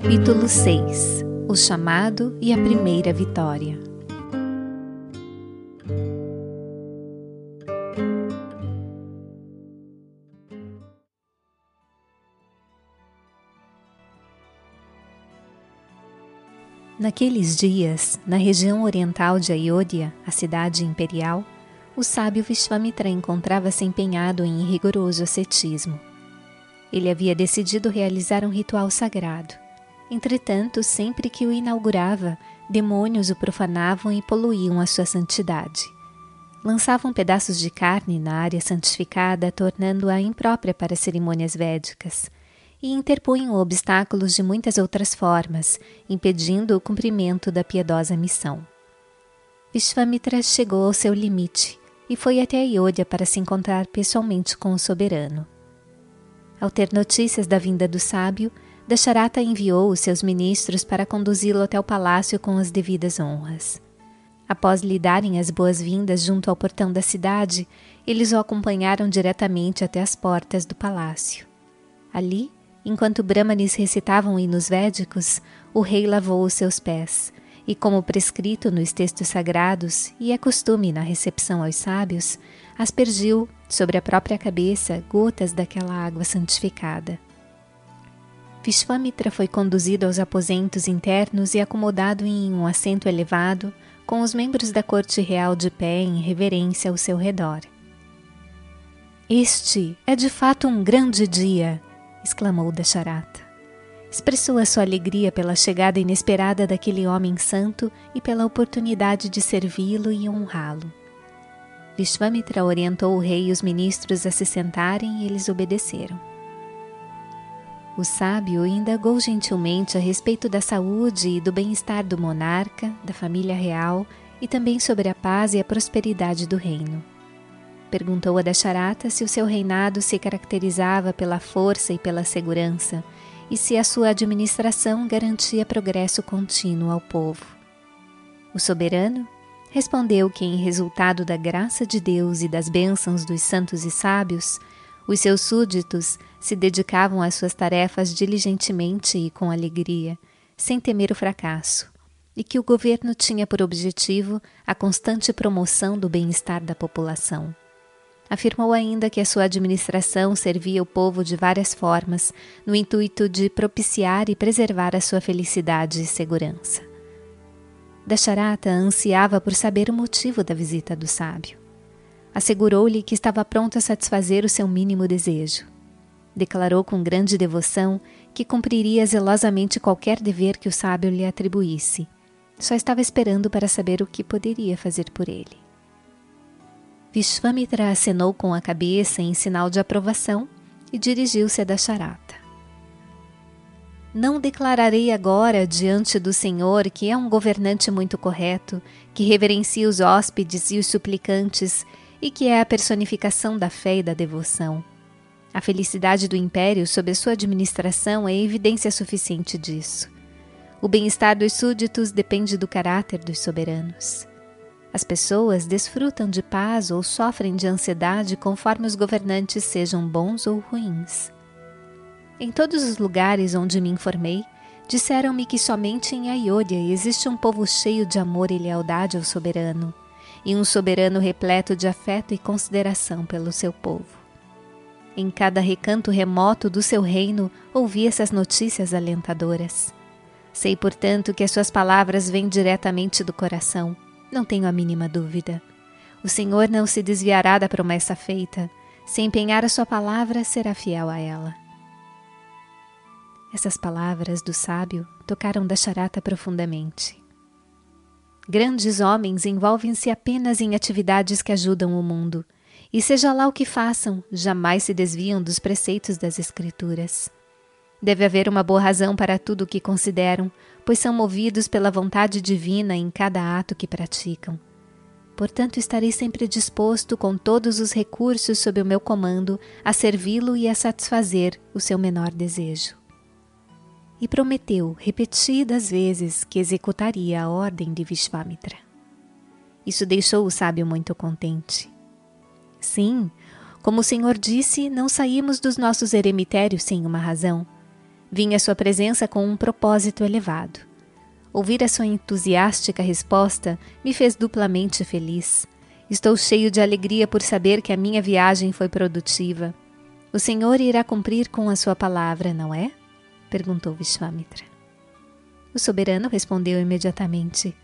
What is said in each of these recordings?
Capítulo 6 O chamado e a primeira vitória. Naqueles dias, na região oriental de Ayodhya, a cidade imperial, o sábio Vishvamitra encontrava-se empenhado em rigoroso ascetismo. Ele havia decidido realizar um ritual sagrado. Entretanto, sempre que o inaugurava, demônios o profanavam e poluíam a sua santidade. Lançavam pedaços de carne na área santificada, tornando-a imprópria para cerimônias védicas e interpunham obstáculos de muitas outras formas, impedindo o cumprimento da piedosa missão. Vishvamitra chegou ao seu limite e foi até Ayodhya para se encontrar pessoalmente com o soberano. Ao ter notícias da vinda do sábio, Dasharata enviou os seus ministros para conduzi-lo até o palácio com as devidas honras. Após lhe darem as boas-vindas junto ao portão da cidade, eles o acompanharam diretamente até as portas do palácio. Ali, Enquanto Brahmanes recitavam hinos védicos, o rei lavou os seus pés, e como prescrito nos textos sagrados e é costume na recepção aos sábios, aspergiu sobre a própria cabeça gotas daquela água santificada. Vishvamitra foi conduzido aos aposentos internos e acomodado em um assento elevado, com os membros da corte real de pé em reverência ao seu redor. Este é de fato um grande dia, exclamou Dasharata. Expressou a sua alegria pela chegada inesperada daquele homem santo e pela oportunidade de servi-lo e honrá-lo. Vishvamitra orientou o rei e os ministros a se sentarem e eles obedeceram. O sábio indagou gentilmente a respeito da saúde e do bem-estar do monarca, da família real e também sobre a paz e a prosperidade do reino. Perguntou a Dasharata se o seu reinado se caracterizava pela força e pela segurança, e se a sua administração garantia progresso contínuo ao povo. O soberano respondeu que, em resultado da graça de Deus e das bênçãos dos santos e sábios, os seus súditos se dedicavam às suas tarefas diligentemente e com alegria, sem temer o fracasso, e que o governo tinha por objetivo a constante promoção do bem-estar da população. Afirmou ainda que a sua administração servia o povo de várias formas, no intuito de propiciar e preservar a sua felicidade e segurança. Dasharata ansiava por saber o motivo da visita do sábio. Assegurou-lhe que estava pronto a satisfazer o seu mínimo desejo. Declarou com grande devoção que cumpriria zelosamente qualquer dever que o sábio lhe atribuísse. Só estava esperando para saber o que poderia fazer por ele. Vishvamitra acenou com a cabeça em sinal de aprovação e dirigiu-se a Dasharata. Não declararei agora diante do Senhor que é um governante muito correto, que reverencia os hóspedes e os suplicantes e que é a personificação da fé e da devoção. A felicidade do império sob a sua administração é evidência suficiente disso. O bem-estar dos súditos depende do caráter dos soberanos. As pessoas desfrutam de paz ou sofrem de ansiedade conforme os governantes sejam bons ou ruins. Em todos os lugares onde me informei, disseram-me que somente em Ayodhya existe um povo cheio de amor e lealdade ao soberano, e um soberano repleto de afeto e consideração pelo seu povo. Em cada recanto remoto do seu reino ouvi essas notícias alentadoras. Sei, portanto, que as suas palavras vêm diretamente do coração não tenho a mínima dúvida. O Senhor não se desviará da promessa feita. Se empenhar a sua palavra, será fiel a ela. Essas palavras do sábio tocaram da charata profundamente. Grandes homens envolvem-se apenas em atividades que ajudam o mundo, e seja lá o que façam, jamais se desviam dos preceitos das Escrituras. Deve haver uma boa razão para tudo o que consideram, pois são movidos pela vontade divina em cada ato que praticam. Portanto, estarei sempre disposto, com todos os recursos sob o meu comando, a servi-lo e a satisfazer o seu menor desejo. E prometeu repetidas vezes que executaria a ordem de Vishvamitra. Isso deixou o sábio muito contente. Sim, como o Senhor disse, não saímos dos nossos eremitérios sem uma razão Vim à sua presença com um propósito elevado. Ouvir a sua entusiástica resposta me fez duplamente feliz. Estou cheio de alegria por saber que a minha viagem foi produtiva. O Senhor irá cumprir com a sua palavra, não é? perguntou Vishwamitra. O soberano respondeu imediatamente: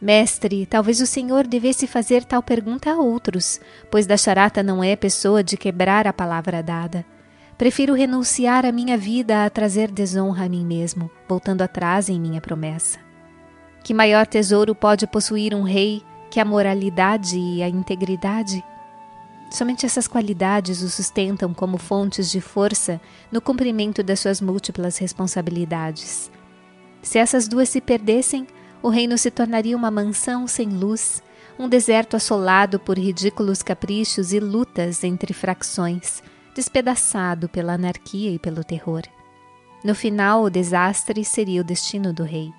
Mestre, talvez o Senhor devesse fazer tal pergunta a outros, pois Dasharata não é pessoa de quebrar a palavra dada. Prefiro renunciar a minha vida a trazer desonra a mim mesmo, voltando atrás em minha promessa. Que maior tesouro pode possuir um rei que a moralidade e a integridade? Somente essas qualidades o sustentam como fontes de força no cumprimento das suas múltiplas responsabilidades. Se essas duas se perdessem, o reino se tornaria uma mansão sem luz, um deserto assolado por ridículos caprichos e lutas entre fracções, despedaçado pela anarquia e pelo terror. No final, o desastre seria o destino do rei.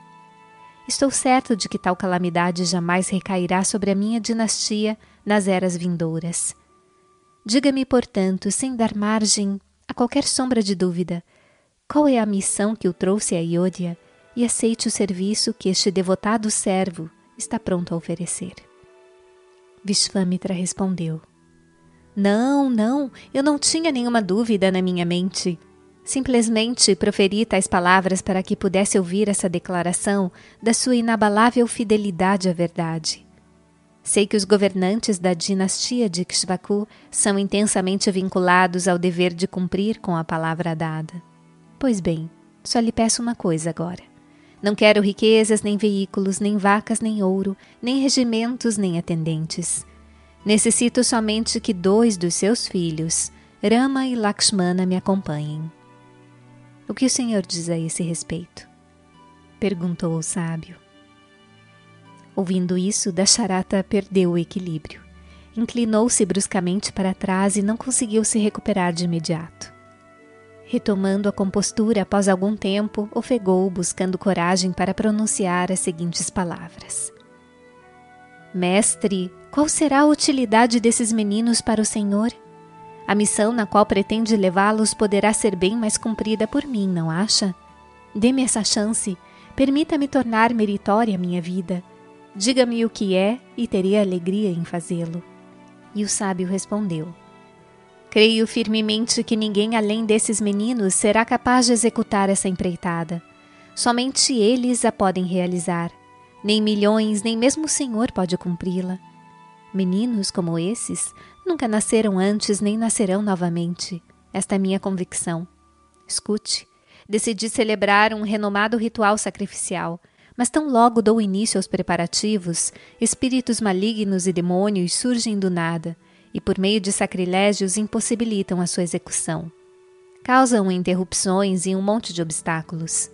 Estou certo de que tal calamidade jamais recairá sobre a minha dinastia nas eras vindouras. Diga-me, portanto, sem dar margem a qualquer sombra de dúvida, qual é a missão que o trouxe a Iódia e aceite o serviço que este devotado servo está pronto a oferecer. Vishvamitra respondeu: Não, não, eu não tinha nenhuma dúvida na minha mente. Simplesmente proferi tais palavras para que pudesse ouvir essa declaração da sua inabalável fidelidade à verdade. Sei que os governantes da dinastia de Kshvaku são intensamente vinculados ao dever de cumprir com a palavra dada. Pois bem, só lhe peço uma coisa agora. Não quero riquezas, nem veículos, nem vacas, nem ouro, nem regimentos, nem atendentes. Necessito somente que dois dos seus filhos, Rama e Lakshmana, me acompanhem. O que o Senhor diz a esse respeito? Perguntou o sábio. Ouvindo isso, Dasharata perdeu o equilíbrio. Inclinou-se bruscamente para trás e não conseguiu se recuperar de imediato. Retomando a compostura após algum tempo, ofegou, buscando coragem para pronunciar as seguintes palavras: Mestre, qual será a utilidade desses meninos para o Senhor? A missão na qual pretende levá-los poderá ser bem mais cumprida por mim, não acha? Dê-me essa chance, permita-me tornar meritória minha vida. Diga-me o que é e terei alegria em fazê-lo. E o sábio respondeu: Creio firmemente que ninguém além desses meninos será capaz de executar essa empreitada. Somente eles a podem realizar. Nem milhões, nem mesmo o Senhor pode cumpri-la. Meninos como esses nunca nasceram antes nem nascerão novamente. Esta é minha convicção. Escute, decidi celebrar um renomado ritual sacrificial, mas tão logo dou início aos preparativos, espíritos malignos e demônios surgem do nada e, por meio de sacrilégios, impossibilitam a sua execução. Causam interrupções e um monte de obstáculos.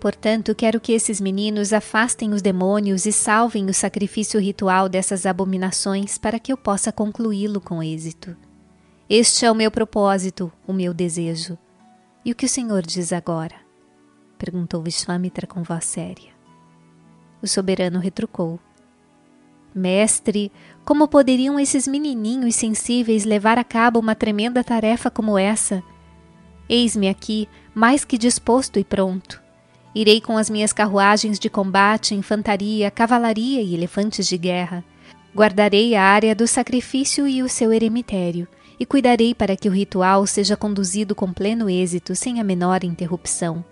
Portanto, quero que esses meninos afastem os demônios e salvem o sacrifício ritual dessas abominações para que eu possa concluí-lo com êxito. Este é o meu propósito, o meu desejo. E o que o Senhor diz agora? perguntou Vishvamitra com voz séria. O soberano retrucou: Mestre, como poderiam esses menininhos sensíveis levar a cabo uma tremenda tarefa como essa? Eis-me aqui, mais que disposto e pronto. Irei com as minhas carruagens de combate, infantaria, cavalaria e elefantes de guerra. Guardarei a área do sacrifício e o seu eremitério, e cuidarei para que o ritual seja conduzido com pleno êxito, sem a menor interrupção.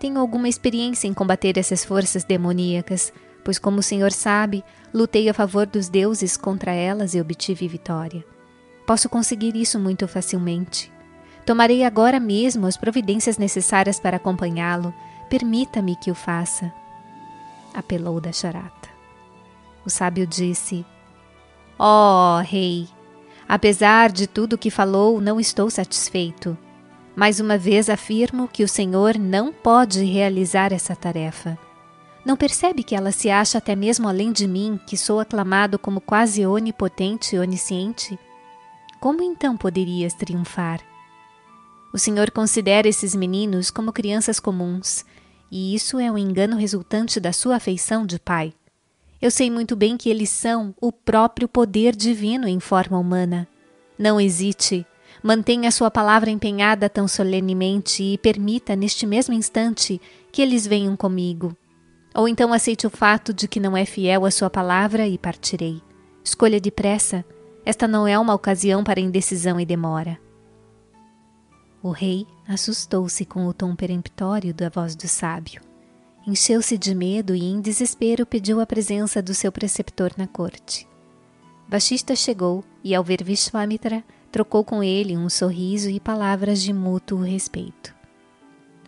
Tenho alguma experiência em combater essas forças demoníacas, pois, como o Senhor sabe, lutei a favor dos deuses contra elas e obtive vitória. Posso conseguir isso muito facilmente. Tomarei agora mesmo as providências necessárias para acompanhá-lo. Permita-me que o faça. Apelou da charata. O sábio disse: Ó oh, rei, apesar de tudo o que falou, não estou satisfeito. Mais uma vez afirmo que o Senhor não pode realizar essa tarefa. Não percebe que ela se acha até mesmo além de mim, que sou aclamado como quase onipotente e onisciente? Como então poderias triunfar? O Senhor considera esses meninos como crianças comuns, e isso é um engano resultante da sua afeição de pai. Eu sei muito bem que eles são o próprio poder divino em forma humana. Não hesite, Mantenha sua palavra empenhada tão solenemente e permita, neste mesmo instante, que eles venham comigo. Ou então aceite o fato de que não é fiel à sua palavra e partirei. Escolha depressa. Esta não é uma ocasião para indecisão e demora. O rei assustou-se com o tom peremptório da voz do sábio. Encheu-se de medo e, em desespero, pediu a presença do seu preceptor na corte. Vashista chegou e, ao ver Vishwamitra, trocou com ele um sorriso e palavras de mútuo respeito.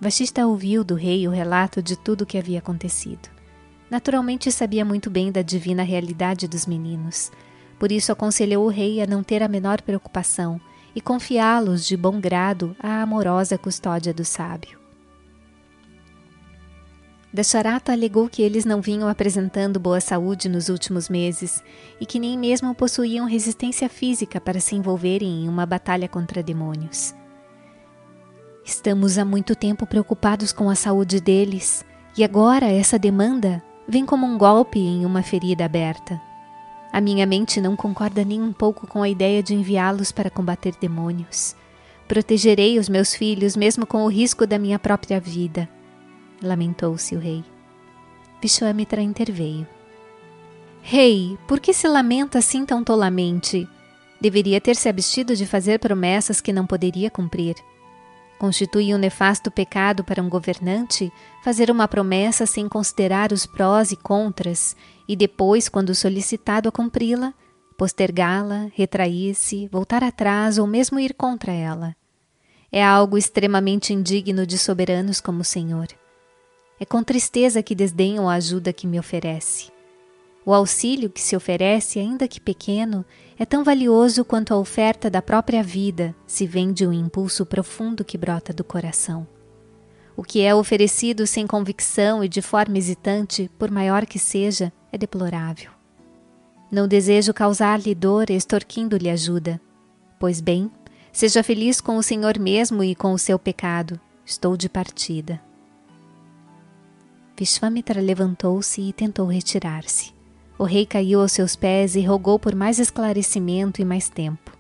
Vashista ouviu do rei o relato de tudo o que havia acontecido. Naturalmente sabia muito bem da divina realidade dos meninos, por isso aconselhou o rei a não ter a menor preocupação e confiá-los de bom grado à amorosa custódia do sábio. Dasharata alegou que eles não vinham apresentando boa saúde nos últimos meses e que nem mesmo possuíam resistência física para se envolverem em uma batalha contra demônios. Estamos há muito tempo preocupados com a saúde deles e agora essa demanda vem como um golpe em uma ferida aberta. A minha mente não concorda nem um pouco com a ideia de enviá-los para combater demônios. Protegerei os meus filhos mesmo com o risco da minha própria vida lamentou-se o rei. Vishwamitra interveio. Rei, por que se lamenta assim tão tolamente? Deveria ter se abstido de fazer promessas que não poderia cumprir. Constitui um nefasto pecado para um governante fazer uma promessa sem considerar os prós e contras e depois, quando solicitado a cumpri-la, postergá-la, retrair-se, voltar atrás ou mesmo ir contra ela. É algo extremamente indigno de soberanos como o Senhor. É com tristeza que desdenho a ajuda que me oferece. O auxílio que se oferece, ainda que pequeno, é tão valioso quanto a oferta da própria vida, se vem de um impulso profundo que brota do coração. O que é oferecido sem convicção e de forma hesitante, por maior que seja, é deplorável. Não desejo causar-lhe dor extorquindo-lhe ajuda. Pois bem, seja feliz com o Senhor mesmo e com o seu pecado. Estou de partida. Vishvamitra levantou-se e tentou retirar-se. O rei caiu aos seus pés e rogou por mais esclarecimento e mais tempo.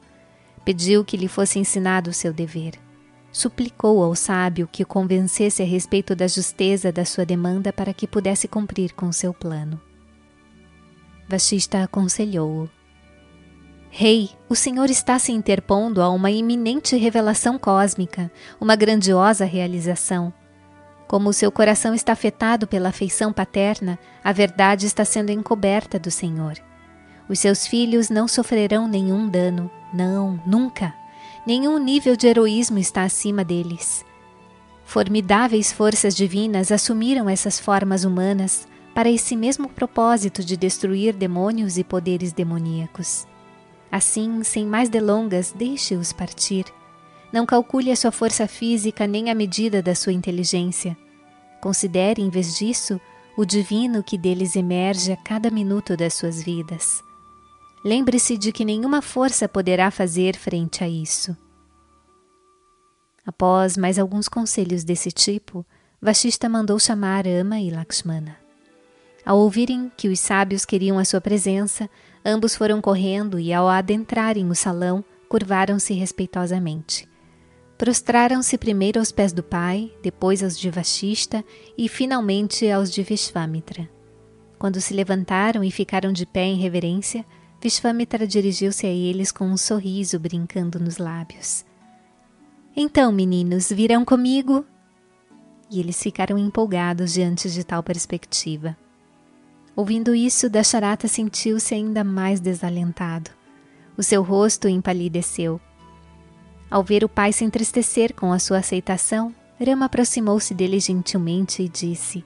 Pediu que lhe fosse ensinado o seu dever. Suplicou ao sábio que o convencesse a respeito da justeza da sua demanda para que pudesse cumprir com seu plano. Vashista aconselhou-o. Rei, o Senhor está se interpondo a uma iminente revelação cósmica, uma grandiosa realização. Como o seu coração está afetado pela afeição paterna, a verdade está sendo encoberta do Senhor. Os seus filhos não sofrerão nenhum dano, não, nunca. Nenhum nível de heroísmo está acima deles. Formidáveis forças divinas assumiram essas formas humanas para esse mesmo propósito de destruir demônios e poderes demoníacos. Assim, sem mais delongas, deixe-os partir. Não calcule a sua força física nem a medida da sua inteligência. Considere, em vez disso, o divino que deles emerge a cada minuto das suas vidas. Lembre-se de que nenhuma força poderá fazer frente a isso. Após mais alguns conselhos desse tipo, Vashista mandou chamar Ama e Lakshmana. Ao ouvirem que os sábios queriam a sua presença, ambos foram correndo e, ao adentrarem o salão, curvaram-se respeitosamente. Prostraram-se primeiro aos pés do pai, depois aos de Vashista e finalmente aos de Vishvamitra. Quando se levantaram e ficaram de pé em reverência, Vishvamitra dirigiu-se a eles com um sorriso brincando nos lábios. Então, meninos, virão comigo? E eles ficaram empolgados diante de tal perspectiva. Ouvindo isso, Dasharata sentiu-se ainda mais desalentado. O seu rosto empalideceu ao ver o pai se entristecer com a sua aceitação, Rama aproximou-se dele gentilmente e disse: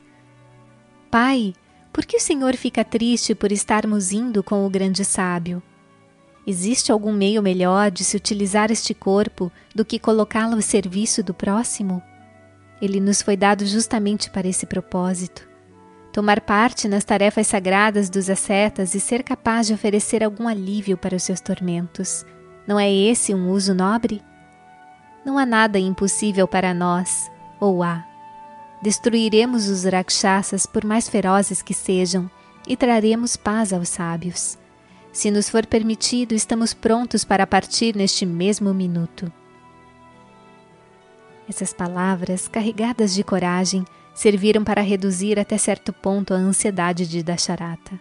Pai, por que o senhor fica triste por estarmos indo com o grande sábio? Existe algum meio melhor de se utilizar este corpo do que colocá-lo ao serviço do próximo? Ele nos foi dado justamente para esse propósito. Tomar parte nas tarefas sagradas dos ascetas e ser capaz de oferecer algum alívio para os seus tormentos. Não é esse um uso nobre? Não há nada impossível para nós, ou há. Destruiremos os rakshasas por mais ferozes que sejam e traremos paz aos sábios. Se nos for permitido, estamos prontos para partir neste mesmo minuto. Essas palavras, carregadas de coragem, serviram para reduzir até certo ponto a ansiedade de Dasharata.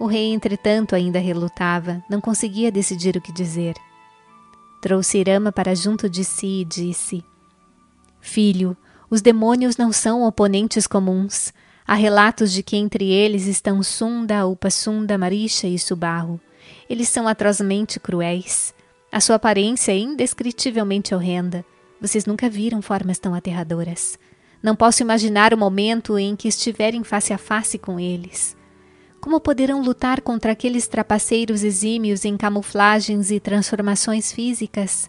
O rei, entretanto, ainda relutava, não conseguia decidir o que dizer. Trouxe Irama para junto de si e disse: Filho, os demônios não são oponentes comuns. Há relatos de que entre eles estão Sunda, Upasunda, Marisha e Subarro. Eles são atrozmente cruéis. A sua aparência é indescritivelmente horrenda. Vocês nunca viram formas tão aterradoras. Não posso imaginar o momento em que estiverem face a face com eles. Como poderão lutar contra aqueles trapaceiros exímios em camuflagens e transformações físicas?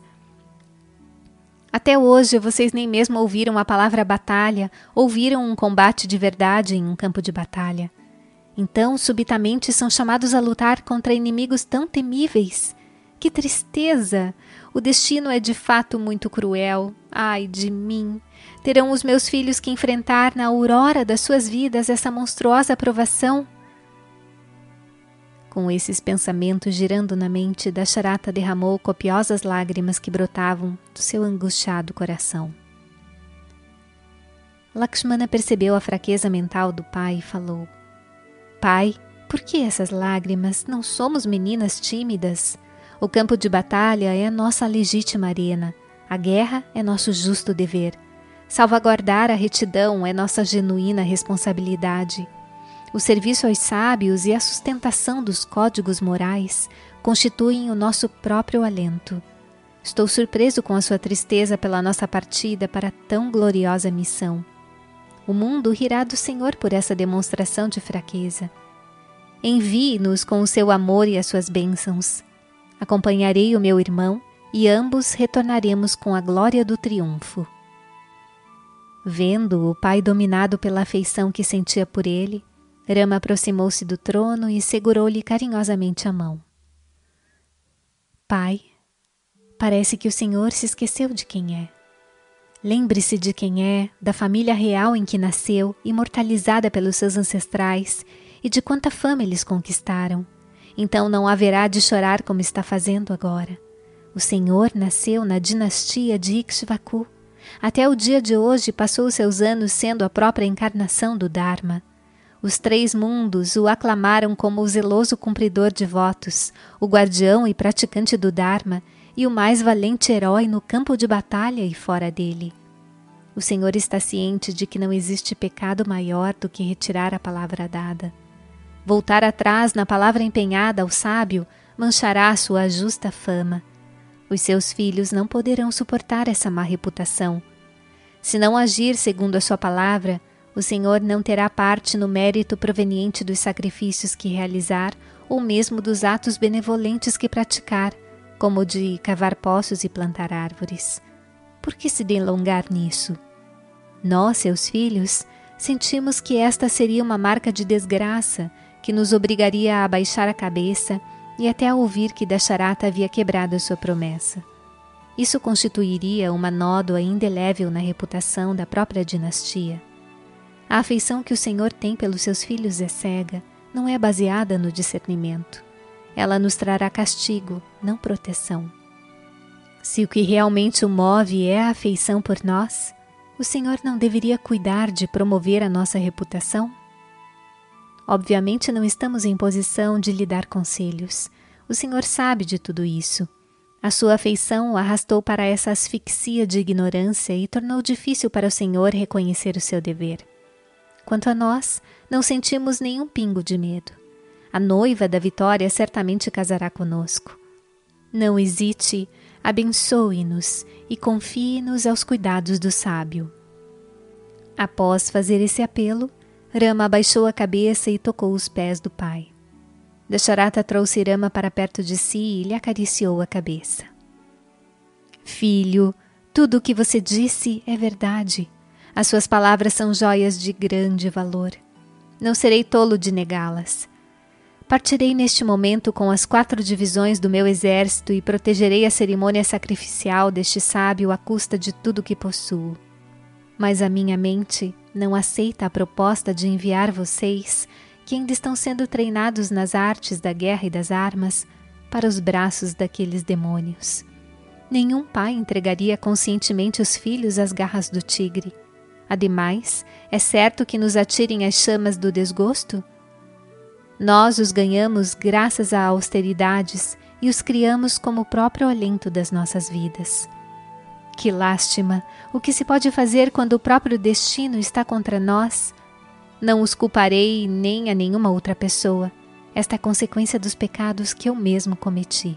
Até hoje vocês nem mesmo ouviram a palavra batalha, ouviram um combate de verdade em um campo de batalha. Então, subitamente, são chamados a lutar contra inimigos tão temíveis. Que tristeza! O destino é de fato muito cruel. Ai de mim! Terão os meus filhos que enfrentar na aurora das suas vidas essa monstruosa provação? Com esses pensamentos girando na mente, Dasharata derramou copiosas lágrimas que brotavam do seu angustiado coração. Lakshmana percebeu a fraqueza mental do pai e falou: Pai, por que essas lágrimas? Não somos meninas tímidas. O campo de batalha é a nossa legítima arena. A guerra é nosso justo dever. Salvaguardar a retidão é nossa genuína responsabilidade. O serviço aos sábios e a sustentação dos códigos morais constituem o nosso próprio alento. Estou surpreso com a sua tristeza pela nossa partida para tão gloriosa missão. O mundo rirá do Senhor por essa demonstração de fraqueza. Envie-nos com o seu amor e as suas bênçãos. Acompanharei o meu irmão e ambos retornaremos com a glória do triunfo. Vendo o pai dominado pela afeição que sentia por ele, Rama aproximou-se do trono e segurou-lhe carinhosamente a mão. Pai, parece que o Senhor se esqueceu de quem é. Lembre-se de quem é, da família real em que nasceu, imortalizada pelos seus ancestrais, e de quanta fama eles conquistaram. Então não haverá de chorar como está fazendo agora. O Senhor nasceu na dinastia de Ikshvaku. Até o dia de hoje passou seus anos sendo a própria encarnação do Dharma. Os três mundos o aclamaram como o zeloso cumpridor de votos, o guardião e praticante do Dharma e o mais valente herói no campo de batalha e fora dele. O Senhor está ciente de que não existe pecado maior do que retirar a palavra dada. Voltar atrás na palavra empenhada ao sábio manchará sua justa fama. Os seus filhos não poderão suportar essa má reputação. Se não agir segundo a sua palavra, o Senhor não terá parte no mérito proveniente dos sacrifícios que realizar ou mesmo dos atos benevolentes que praticar, como o de cavar poços e plantar árvores. Por que se delongar nisso? Nós, seus filhos, sentimos que esta seria uma marca de desgraça que nos obrigaria a abaixar a cabeça e até a ouvir que Dasharata havia quebrado sua promessa. Isso constituiria uma nódoa indelével na reputação da própria dinastia. A afeição que o Senhor tem pelos seus filhos é cega, não é baseada no discernimento. Ela nos trará castigo, não proteção. Se o que realmente o move é a afeição por nós, o Senhor não deveria cuidar de promover a nossa reputação? Obviamente não estamos em posição de lhe dar conselhos. O Senhor sabe de tudo isso. A sua afeição o arrastou para essa asfixia de ignorância e tornou difícil para o Senhor reconhecer o seu dever. Quanto a nós, não sentimos nenhum pingo de medo. A noiva da vitória certamente casará conosco. Não hesite, abençoe-nos e confie-nos aos cuidados do sábio. Após fazer esse apelo, Rama abaixou a cabeça e tocou os pés do pai. Dasharata trouxe Rama para perto de si e lhe acariciou a cabeça. Filho, tudo o que você disse é verdade. As suas palavras são joias de grande valor. Não serei tolo de negá-las. Partirei neste momento com as quatro divisões do meu exército e protegerei a cerimônia sacrificial deste sábio à custa de tudo que possuo. Mas a minha mente não aceita a proposta de enviar vocês que ainda estão sendo treinados nas artes da guerra e das armas para os braços daqueles demônios. Nenhum pai entregaria conscientemente os filhos às garras do tigre. Ademais, é certo que nos atirem as chamas do desgosto? Nós os ganhamos graças a austeridades e os criamos como o próprio alento das nossas vidas. Que lástima! O que se pode fazer quando o próprio destino está contra nós? Não os culparei nem a nenhuma outra pessoa. Esta é consequência dos pecados que eu mesmo cometi.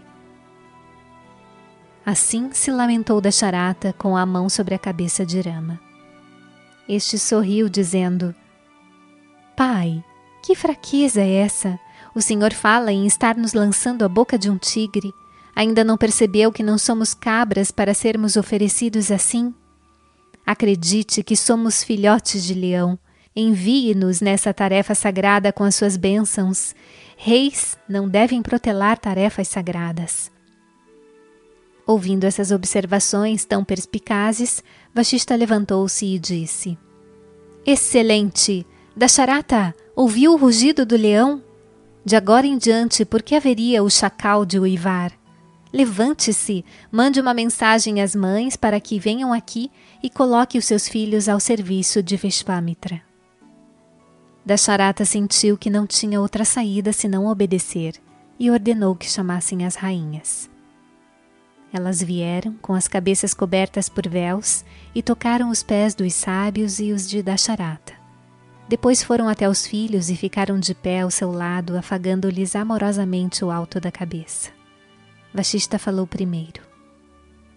Assim se lamentou da charata com a mão sobre a cabeça de Rama. Este sorriu, dizendo: Pai, que fraqueza é essa? O Senhor fala em estar nos lançando a boca de um tigre. Ainda não percebeu que não somos cabras para sermos oferecidos assim? Acredite que somos filhotes de leão. Envie-nos nessa tarefa sagrada com as suas bênçãos. Reis não devem protelar tarefas sagradas. Ouvindo essas observações tão perspicazes, Vashista levantou-se e disse: Excelente! Dasharata, ouviu o rugido do leão? De agora em diante, por que haveria o chacal de uivar? Levante-se, mande uma mensagem às mães para que venham aqui e coloque os seus filhos ao serviço de Veshvamitra. Dasharata sentiu que não tinha outra saída senão obedecer e ordenou que chamassem as rainhas. Elas vieram, com as cabeças cobertas por véus, e tocaram os pés dos sábios e os de Dasharata. Depois foram até os filhos e ficaram de pé ao seu lado, afagando-lhes amorosamente o alto da cabeça. Vashista falou primeiro.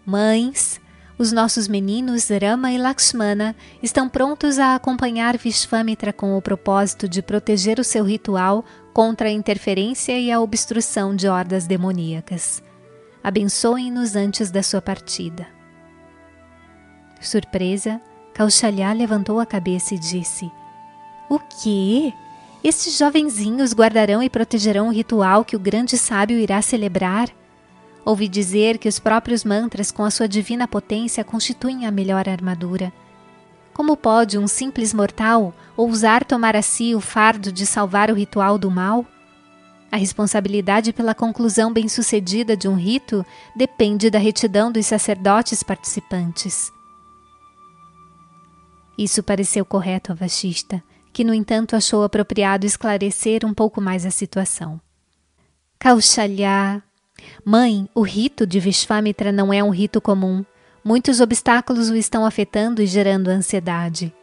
Mães, os nossos meninos Rama e Lakshmana estão prontos a acompanhar Vishvamitra com o propósito de proteger o seu ritual contra a interferência e a obstrução de hordas demoníacas. Abençoem-nos antes da sua partida. Surpresa, Kaushalya levantou a cabeça e disse: o quê? Estes jovenzinhos guardarão e protegerão o ritual que o grande sábio irá celebrar? Ouvi dizer que os próprios mantras, com a sua divina potência, constituem a melhor armadura. Como pode um simples mortal ousar tomar a si o fardo de salvar o ritual do mal? A responsabilidade pela conclusão bem-sucedida de um rito depende da retidão dos sacerdotes participantes. Isso pareceu correto a Vashista, que, no entanto, achou apropriado esclarecer um pouco mais a situação. Kaushalya. Mãe, o rito de Vishvamitra não é um rito comum. Muitos obstáculos o estão afetando e gerando ansiedade.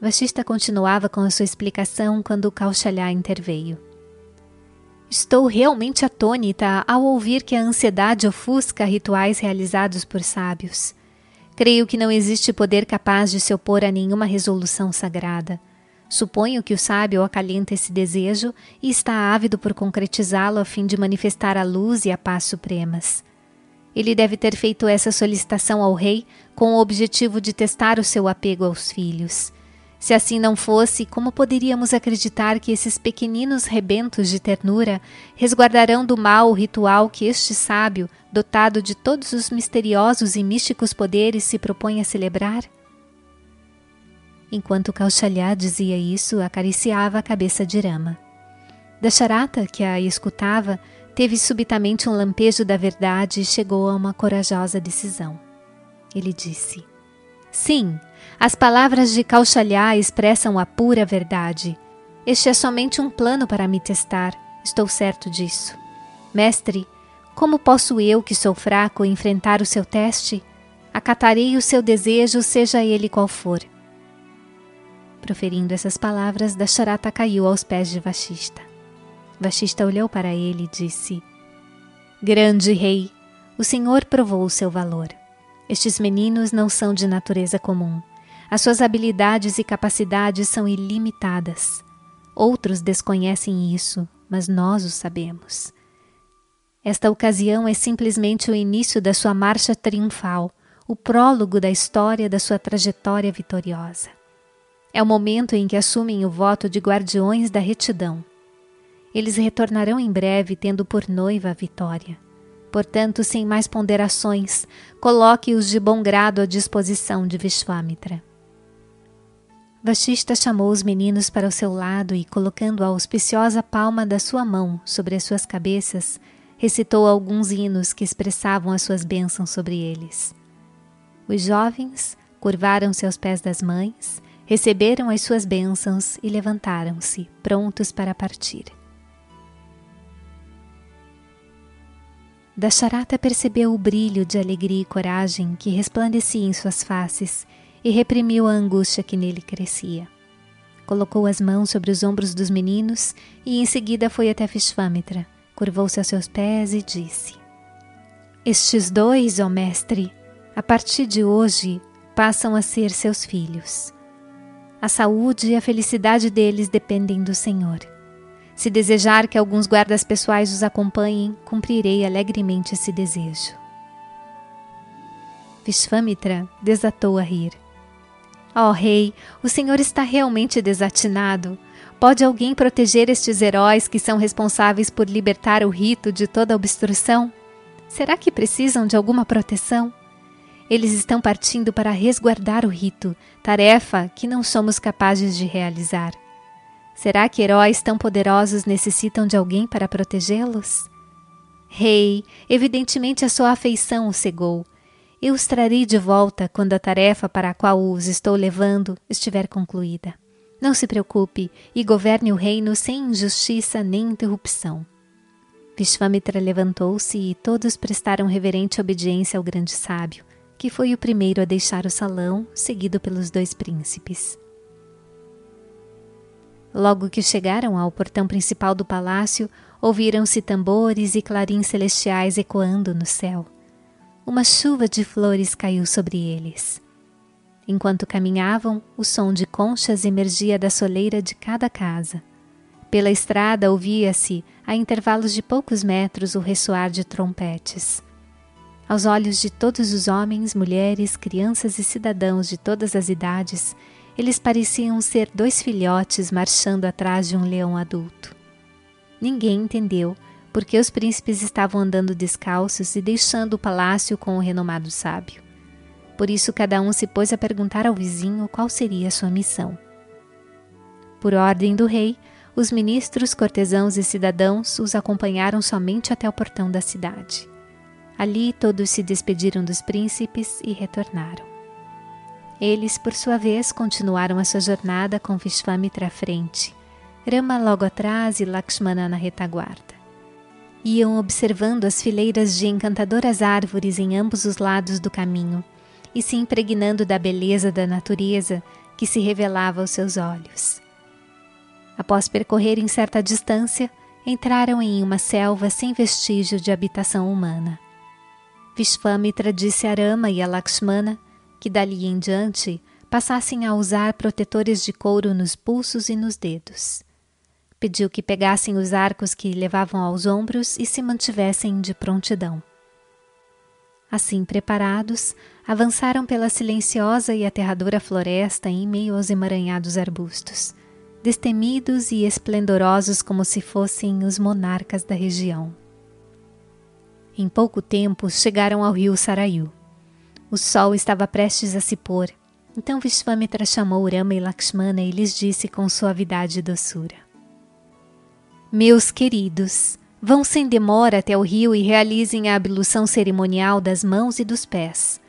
Vashista continuava com a sua explicação quando Kaushalya interveio. Estou realmente atônita ao ouvir que a ansiedade ofusca rituais realizados por sábios. Creio que não existe poder capaz de se opor a nenhuma resolução sagrada. Suponho que o sábio acalenta esse desejo e está ávido por concretizá-lo a fim de manifestar a luz e a paz supremas. Ele deve ter feito essa solicitação ao rei com o objetivo de testar o seu apego aos filhos. Se assim não fosse, como poderíamos acreditar que esses pequeninos rebentos de ternura resguardarão do mal o ritual que este sábio, dotado de todos os misteriosos e místicos poderes, se propõe a celebrar? Enquanto Kaushalya dizia isso, acariciava a cabeça de Rama. Dasharata, que a escutava, teve subitamente um lampejo da verdade e chegou a uma corajosa decisão. Ele disse: Sim, as palavras de Kaushalya expressam a pura verdade. Este é somente um plano para me testar, estou certo disso. Mestre, como posso eu, que sou fraco, enfrentar o seu teste? Acatarei o seu desejo, seja ele qual for. Proferindo essas palavras, Dasharata caiu aos pés de Vashista. Vashista olhou para ele e disse: Grande rei, o Senhor provou o seu valor. Estes meninos não são de natureza comum. As suas habilidades e capacidades são ilimitadas. Outros desconhecem isso, mas nós o sabemos. Esta ocasião é simplesmente o início da sua marcha triunfal, o prólogo da história da sua trajetória vitoriosa. É o momento em que assumem o voto de guardiões da retidão. Eles retornarão em breve tendo por noiva a vitória. Portanto, sem mais ponderações, coloque-os de bom grado à disposição de Vishvamitra. Vashista chamou os meninos para o seu lado e, colocando a auspiciosa palma da sua mão sobre as suas cabeças, recitou alguns hinos que expressavam as suas bênçãos sobre eles. Os jovens curvaram-se aos pés das mães, receberam as suas bênçãos e levantaram-se, prontos para partir. Dasharata percebeu o brilho de alegria e coragem que resplandecia em suas faces e reprimiu a angústia que nele crescia. Colocou as mãos sobre os ombros dos meninos e em seguida foi até Vishvamitra, curvou-se aos seus pés e disse: Estes dois, ó mestre, a partir de hoje passam a ser seus filhos. A saúde e a felicidade deles dependem do Senhor. Se desejar que alguns guardas pessoais os acompanhem, cumprirei alegremente esse desejo. Vishvamitra desatou a rir. Ó oh, rei, o senhor está realmente desatinado. Pode alguém proteger estes heróis que são responsáveis por libertar o rito de toda obstrução? Será que precisam de alguma proteção? Eles estão partindo para resguardar o rito, tarefa que não somos capazes de realizar. Será que heróis tão poderosos necessitam de alguém para protegê-los? Rei, evidentemente a sua afeição o cegou. Eu os trarei de volta quando a tarefa para a qual os estou levando estiver concluída. Não se preocupe e governe o reino sem injustiça nem interrupção. Vishvamitra levantou-se e todos prestaram reverente obediência ao grande sábio, que foi o primeiro a deixar o salão, seguido pelos dois príncipes. Logo que chegaram ao portão principal do palácio, ouviram-se tambores e clarins celestiais ecoando no céu uma chuva de flores caiu sobre eles. Enquanto caminhavam, o som de conchas emergia da soleira de cada casa. Pela estrada ouvia-se, a intervalos de poucos metros, o ressoar de trompetes. Aos olhos de todos os homens, mulheres, crianças e cidadãos de todas as idades, eles pareciam ser dois filhotes marchando atrás de um leão adulto. Ninguém entendeu porque os príncipes estavam andando descalços e deixando o palácio com o renomado sábio. Por isso, cada um se pôs a perguntar ao vizinho qual seria a sua missão. Por ordem do rei, os ministros, cortesãos e cidadãos os acompanharam somente até o portão da cidade. Ali todos se despediram dos príncipes e retornaram. Eles, por sua vez, continuaram a sua jornada com Vishvamitra à frente, Rama logo atrás e Lakshmana na retaguarda iam observando as fileiras de encantadoras árvores em ambos os lados do caminho e se impregnando da beleza da natureza que se revelava aos seus olhos. Após percorrerem certa distância, entraram em uma selva sem vestígio de habitação humana. Vishvamitra disse a Rama e a Lakshmana que dali em diante passassem a usar protetores de couro nos pulsos e nos dedos pediu que pegassem os arcos que levavam aos ombros e se mantivessem de prontidão. Assim preparados, avançaram pela silenciosa e aterradora floresta em meio aos emaranhados arbustos, destemidos e esplendorosos como se fossem os monarcas da região. Em pouco tempo chegaram ao rio Sarayu. O sol estava prestes a se pôr, então Vishvamitra chamou Rama e Lakshmana e lhes disse com suavidade e doçura: meus queridos, vão sem demora até o rio e realizem a ablução cerimonial das mãos e dos pés.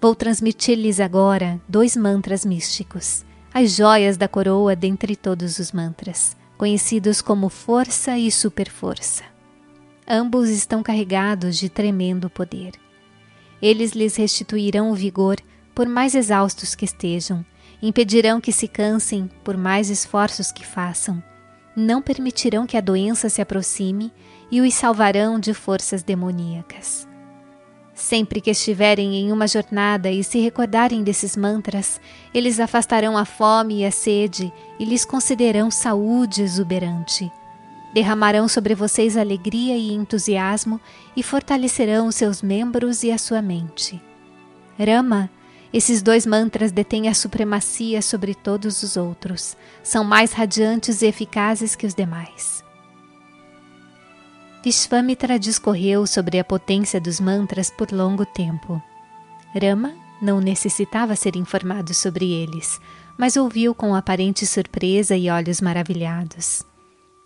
Vou transmitir-lhes agora dois mantras místicos, as joias da coroa dentre todos os mantras, conhecidos como força e superforça. Ambos estão carregados de tremendo poder. Eles lhes restituirão o vigor, por mais exaustos que estejam, impedirão que se cansem, por mais esforços que façam não permitirão que a doença se aproxime e os salvarão de forças demoníacas. Sempre que estiverem em uma jornada e se recordarem desses mantras, eles afastarão a fome e a sede e lhes concederão saúde exuberante. Derramarão sobre vocês alegria e entusiasmo e fortalecerão os seus membros e a sua mente. Rama, esses dois mantras detêm a supremacia sobre todos os outros. São mais radiantes e eficazes que os demais. Vishvamitra discorreu sobre a potência dos mantras por longo tempo. Rama, não necessitava ser informado sobre eles, mas ouviu com aparente surpresa e olhos maravilhados.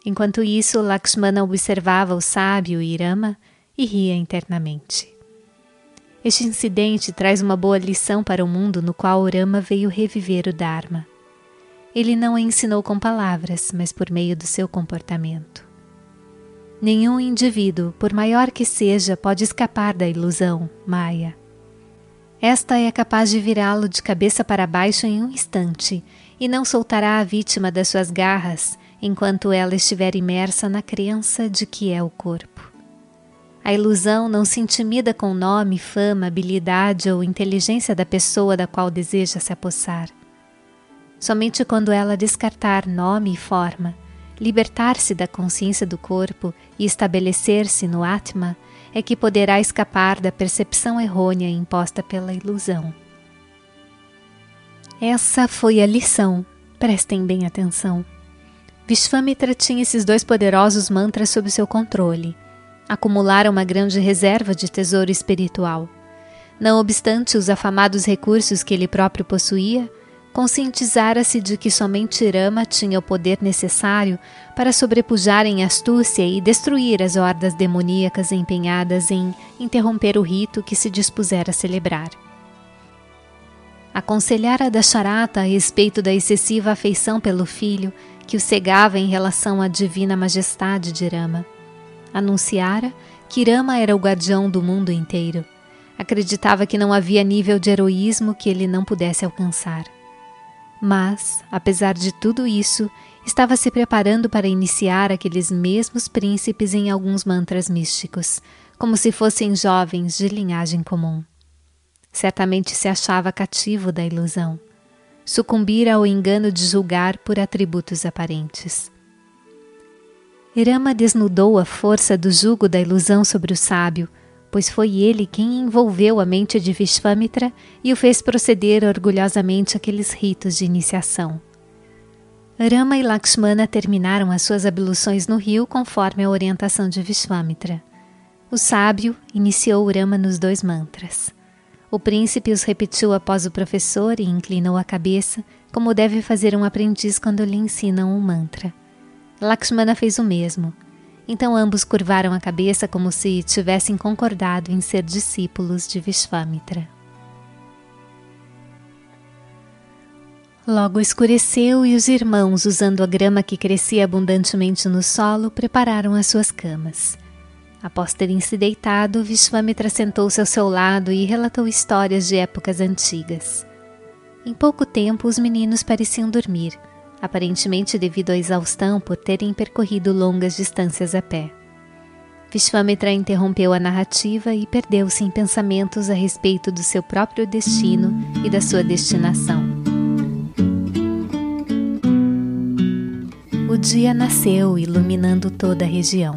Enquanto isso, Lakshmana observava o sábio Irama e ria internamente. Este incidente traz uma boa lição para o mundo no qual Rama veio reviver o Dharma. Ele não a ensinou com palavras, mas por meio do seu comportamento. Nenhum indivíduo, por maior que seja, pode escapar da ilusão, Maya. Esta é capaz de virá-lo de cabeça para baixo em um instante e não soltará a vítima das suas garras enquanto ela estiver imersa na crença de que é o corpo. A ilusão não se intimida com nome, fama, habilidade ou inteligência da pessoa da qual deseja se apossar. Somente quando ela descartar nome e forma, libertar-se da consciência do corpo e estabelecer-se no Atma, é que poderá escapar da percepção errônea imposta pela ilusão. Essa foi a lição, prestem bem atenção. Vishvamitra tinha esses dois poderosos mantras sob seu controle. Acumulara uma grande reserva de tesouro espiritual. Não obstante os afamados recursos que ele próprio possuía, conscientizara-se de que somente Rama tinha o poder necessário para sobrepujar em astúcia e destruir as hordas demoníacas empenhadas em interromper o rito que se dispusera a celebrar. Aconselhara Dasharata a respeito da excessiva afeição pelo filho que o cegava em relação à divina majestade de Rama. Anunciara que Rama era o guardião do mundo inteiro. Acreditava que não havia nível de heroísmo que ele não pudesse alcançar. Mas, apesar de tudo isso, estava se preparando para iniciar aqueles mesmos príncipes em alguns mantras místicos, como se fossem jovens de linhagem comum. Certamente se achava cativo da ilusão. Sucumbira ao engano de julgar por atributos aparentes. Irama desnudou a força do jugo da ilusão sobre o sábio, pois foi ele quem envolveu a mente de Vishvamitra e o fez proceder orgulhosamente aqueles ritos de iniciação. Rama e Lakshmana terminaram as suas abluções no rio conforme a orientação de Vishvamitra. O sábio iniciou Rama nos dois mantras. O príncipe os repetiu após o professor e inclinou a cabeça, como deve fazer um aprendiz quando lhe ensinam um mantra. Lakshmana fez o mesmo então ambos curvaram a cabeça como se tivessem concordado em ser discípulos de Vishvamitra. Logo escureceu e os irmãos, usando a grama que crescia abundantemente no solo, prepararam as suas camas. Após terem se deitado, Vishvamitra sentou-se ao seu lado e relatou histórias de épocas antigas. Em pouco tempo, os meninos pareciam dormir aparentemente devido à exaustão por terem percorrido longas distâncias a pé. Vishvamitra interrompeu a narrativa e perdeu-se em pensamentos a respeito do seu próprio destino e da sua destinação. O dia nasceu, iluminando toda a região.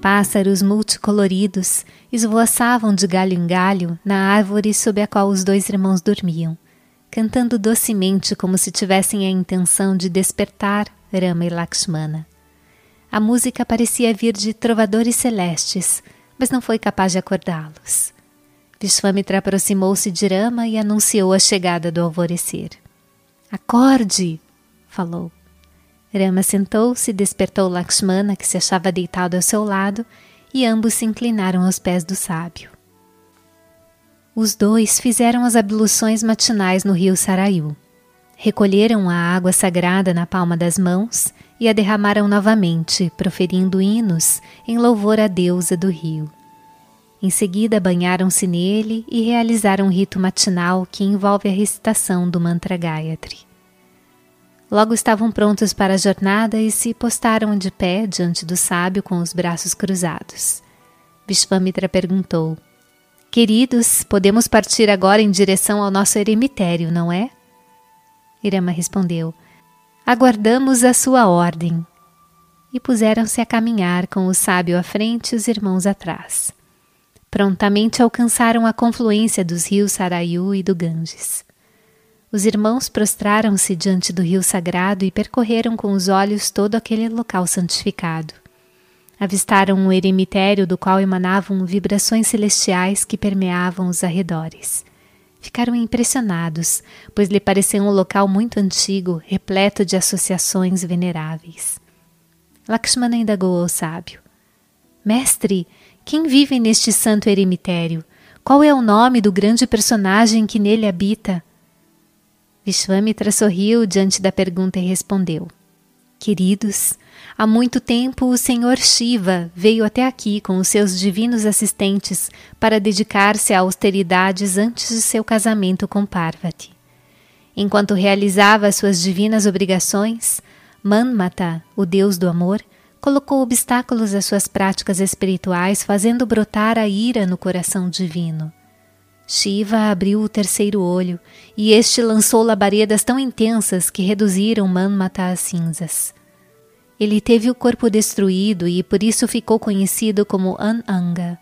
Pássaros multicoloridos esvoaçavam de galho em galho na árvore sob a qual os dois irmãos dormiam cantando docemente como se tivessem a intenção de despertar Rama e Lakshmana. A música parecia vir de trovadores celestes, mas não foi capaz de acordá-los. Vishvamitra aproximou-se de Rama e anunciou a chegada do alvorecer. Acorde! falou. Rama sentou-se despertou Lakshmana, que se achava deitado ao seu lado, e ambos se inclinaram aos pés do sábio. Os dois fizeram as abluções matinais no rio Saraiu. Recolheram a água sagrada na palma das mãos e a derramaram novamente, proferindo hinos em louvor à deusa do rio. Em seguida, banharam-se nele e realizaram um rito matinal que envolve a recitação do mantra Gayatri. Logo estavam prontos para a jornada e se postaram de pé diante do sábio com os braços cruzados. Vishvamitra perguntou: Queridos, podemos partir agora em direção ao nosso eremitério, não é? Irama respondeu: Aguardamos a sua ordem. E puseram-se a caminhar com o sábio à frente e os irmãos atrás. Prontamente alcançaram a confluência dos rios Saraiu e do Ganges. Os irmãos prostraram-se diante do rio sagrado e percorreram com os olhos todo aquele local santificado. Avistaram um eremitério do qual emanavam vibrações celestiais que permeavam os arredores. Ficaram impressionados, pois lhe pareceu um local muito antigo, repleto de associações veneráveis. Lakshmana indagou ao sábio: Mestre, quem vive neste santo eremitério? Qual é o nome do grande personagem que nele habita? Vishvamitra sorriu diante da pergunta e respondeu: Queridos, há muito tempo o Senhor Shiva veio até aqui com os seus divinos assistentes para dedicar-se a austeridades antes de seu casamento com Parvati. Enquanto realizava suas divinas obrigações, Manmata, o deus do amor, colocou obstáculos às suas práticas espirituais, fazendo brotar a ira no coração divino. Shiva abriu o terceiro olho e este lançou labaredas tão intensas que reduziram Manmata a cinzas. Ele teve o corpo destruído e por isso ficou conhecido como Ananga,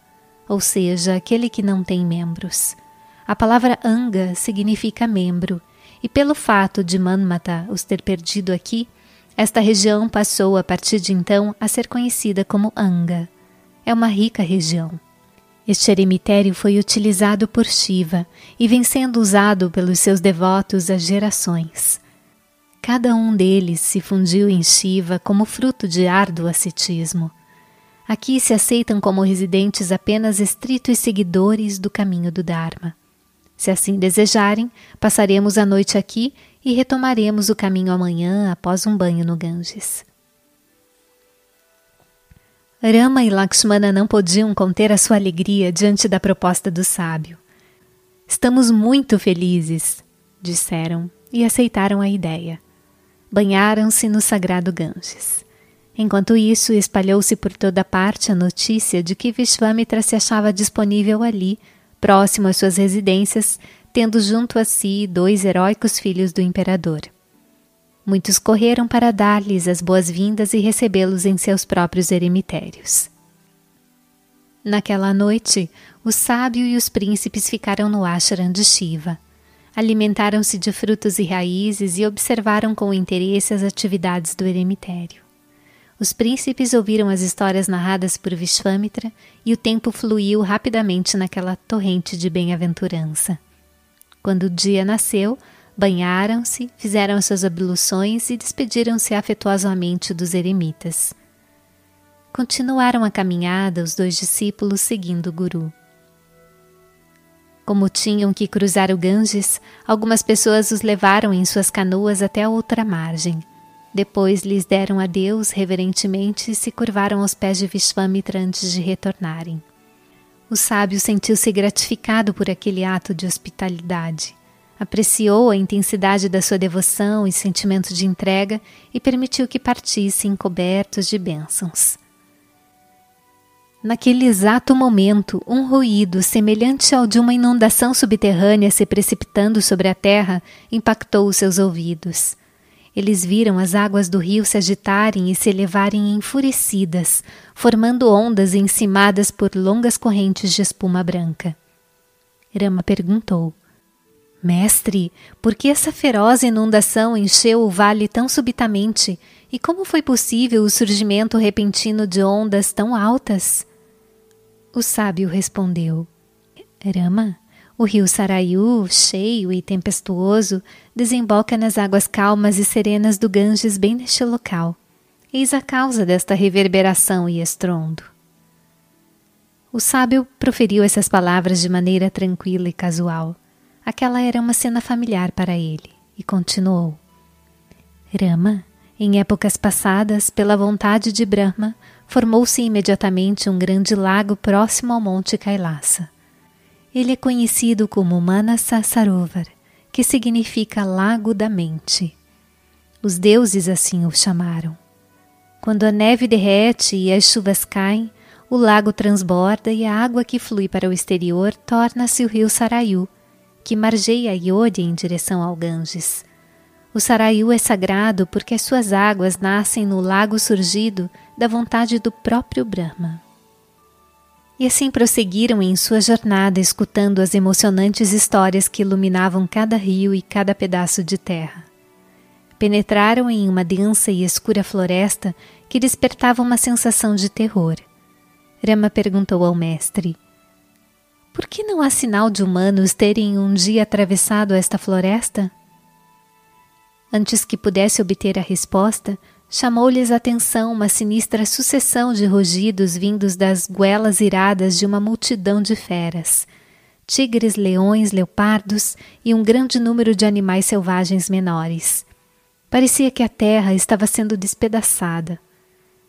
ou seja, aquele que não tem membros. A palavra Anga significa membro, e pelo fato de Manmata os ter perdido aqui, esta região passou a partir de então a ser conhecida como Anga. É uma rica região. Este eremitério foi utilizado por Shiva e vem sendo usado pelos seus devotos há gerações. Cada um deles se fundiu em Shiva como fruto de árduo ascetismo. Aqui se aceitam como residentes apenas estritos seguidores do caminho do Dharma. Se assim desejarem, passaremos a noite aqui e retomaremos o caminho amanhã após um banho no Ganges. Rama e Lakshmana não podiam conter a sua alegria diante da proposta do sábio. Estamos muito felizes, disseram e aceitaram a ideia. Banharam-se no sagrado Ganges. Enquanto isso, espalhou-se por toda parte a notícia de que Vishvamitra se achava disponível ali, próximo às suas residências, tendo junto a si dois heróicos filhos do imperador. Muitos correram para dar-lhes as boas-vindas e recebê-los em seus próprios eremitérios. Naquela noite, o sábio e os príncipes ficaram no ashram de Shiva. Alimentaram-se de frutos e raízes e observaram com interesse as atividades do eremitério. Os príncipes ouviram as histórias narradas por Vishvamitra e o tempo fluiu rapidamente naquela torrente de bem-aventurança. Quando o dia nasceu, banharam-se, fizeram suas abluções e despediram-se afetuosamente dos eremitas. Continuaram a caminhada os dois discípulos seguindo o guru. Como tinham que cruzar o Ganges, algumas pessoas os levaram em suas canoas até a outra margem. Depois lhes deram adeus reverentemente e se curvaram aos pés de Vishvamitra antes de retornarem. O sábio sentiu-se gratificado por aquele ato de hospitalidade apreciou a intensidade da sua devoção e sentimento de entrega e permitiu que partissem cobertos de bênçãos. Naquele exato momento, um ruído semelhante ao de uma inundação subterrânea se precipitando sobre a terra impactou os seus ouvidos. Eles viram as águas do rio se agitarem e se elevarem enfurecidas, formando ondas encimadas por longas correntes de espuma branca. Rama perguntou: Mestre, por que essa feroz inundação encheu o vale tão subitamente e como foi possível o surgimento repentino de ondas tão altas? O sábio respondeu: Rama, o rio Sarayu, cheio e tempestuoso, desemboca nas águas calmas e serenas do Ganges bem neste local. Eis a causa desta reverberação e estrondo. O sábio proferiu essas palavras de maneira tranquila e casual. Aquela era uma cena familiar para ele e continuou. Rama, em épocas passadas, pela vontade de Brahma, formou-se imediatamente um grande lago próximo ao Monte Kailasa. Ele é conhecido como Manasa Sarovar, que significa Lago da Mente. Os deuses assim o chamaram. Quando a neve derrete e as chuvas caem, o lago transborda e a água que flui para o exterior torna-se o rio Sarayu, que margeia Iode em direção ao Ganges. O Sarayu é sagrado porque as suas águas nascem no lago surgido da vontade do próprio Brahma. E assim prosseguiram em sua jornada, escutando as emocionantes histórias que iluminavam cada rio e cada pedaço de terra. Penetraram em uma densa e escura floresta que despertava uma sensação de terror. Rama perguntou ao mestre: Por que não há sinal de humanos terem um dia atravessado esta floresta? Antes que pudesse obter a resposta, chamou-lhes a atenção uma sinistra sucessão de rugidos vindos das goelas iradas de uma multidão de feras. Tigres, leões, leopardos e um grande número de animais selvagens menores. Parecia que a terra estava sendo despedaçada.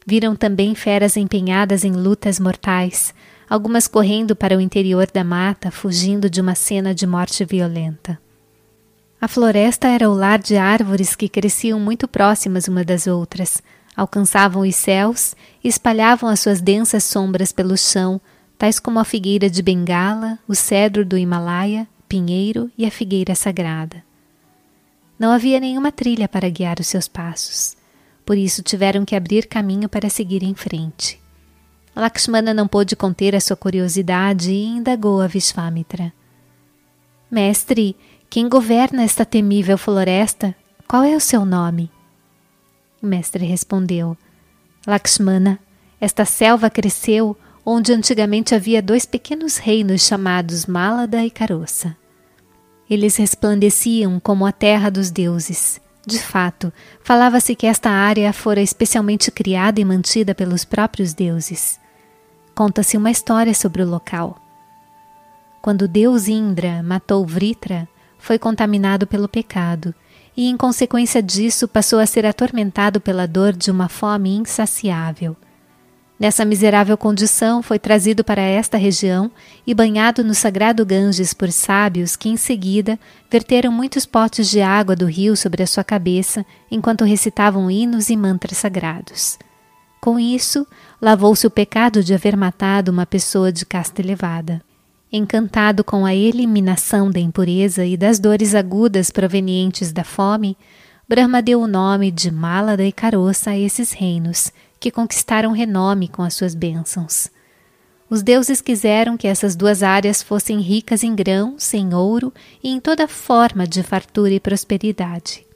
Viram também feras empenhadas em lutas mortais, algumas correndo para o interior da mata, fugindo de uma cena de morte violenta. A floresta era o lar de árvores que cresciam muito próximas uma das outras, alcançavam os céus e espalhavam as suas densas sombras pelo chão, tais como a figueira de Bengala, o cedro do Himalaia, pinheiro e a figueira sagrada. Não havia nenhuma trilha para guiar os seus passos, por isso tiveram que abrir caminho para seguir em frente. Lakshmana não pôde conter a sua curiosidade e indagou a Vishvamitra. Mestre, quem governa esta temível floresta? Qual é o seu nome? O mestre respondeu: Lakshmana, esta selva cresceu onde antigamente havia dois pequenos reinos chamados Malada e Caroça. Eles resplandeciam como a terra dos deuses. De fato, falava-se que esta área fora especialmente criada e mantida pelos próprios deuses. Conta-se uma história sobre o local. Quando Deus Indra matou Vritra, foi contaminado pelo pecado e, em consequência disso, passou a ser atormentado pela dor de uma fome insaciável. Nessa miserável condição, foi trazido para esta região e banhado no sagrado Ganges por sábios que, em seguida, verteram muitos potes de água do rio sobre a sua cabeça enquanto recitavam hinos e mantras sagrados. Com isso, lavou-se o pecado de haver matado uma pessoa de casta elevada. Encantado com a eliminação da impureza e das dores agudas provenientes da fome, Brahma deu o nome de Malada e Caroça a esses reinos, que conquistaram renome com as suas bênçãos. Os deuses quiseram que essas duas áreas fossem ricas em grãos, em ouro e em toda forma de fartura e prosperidade.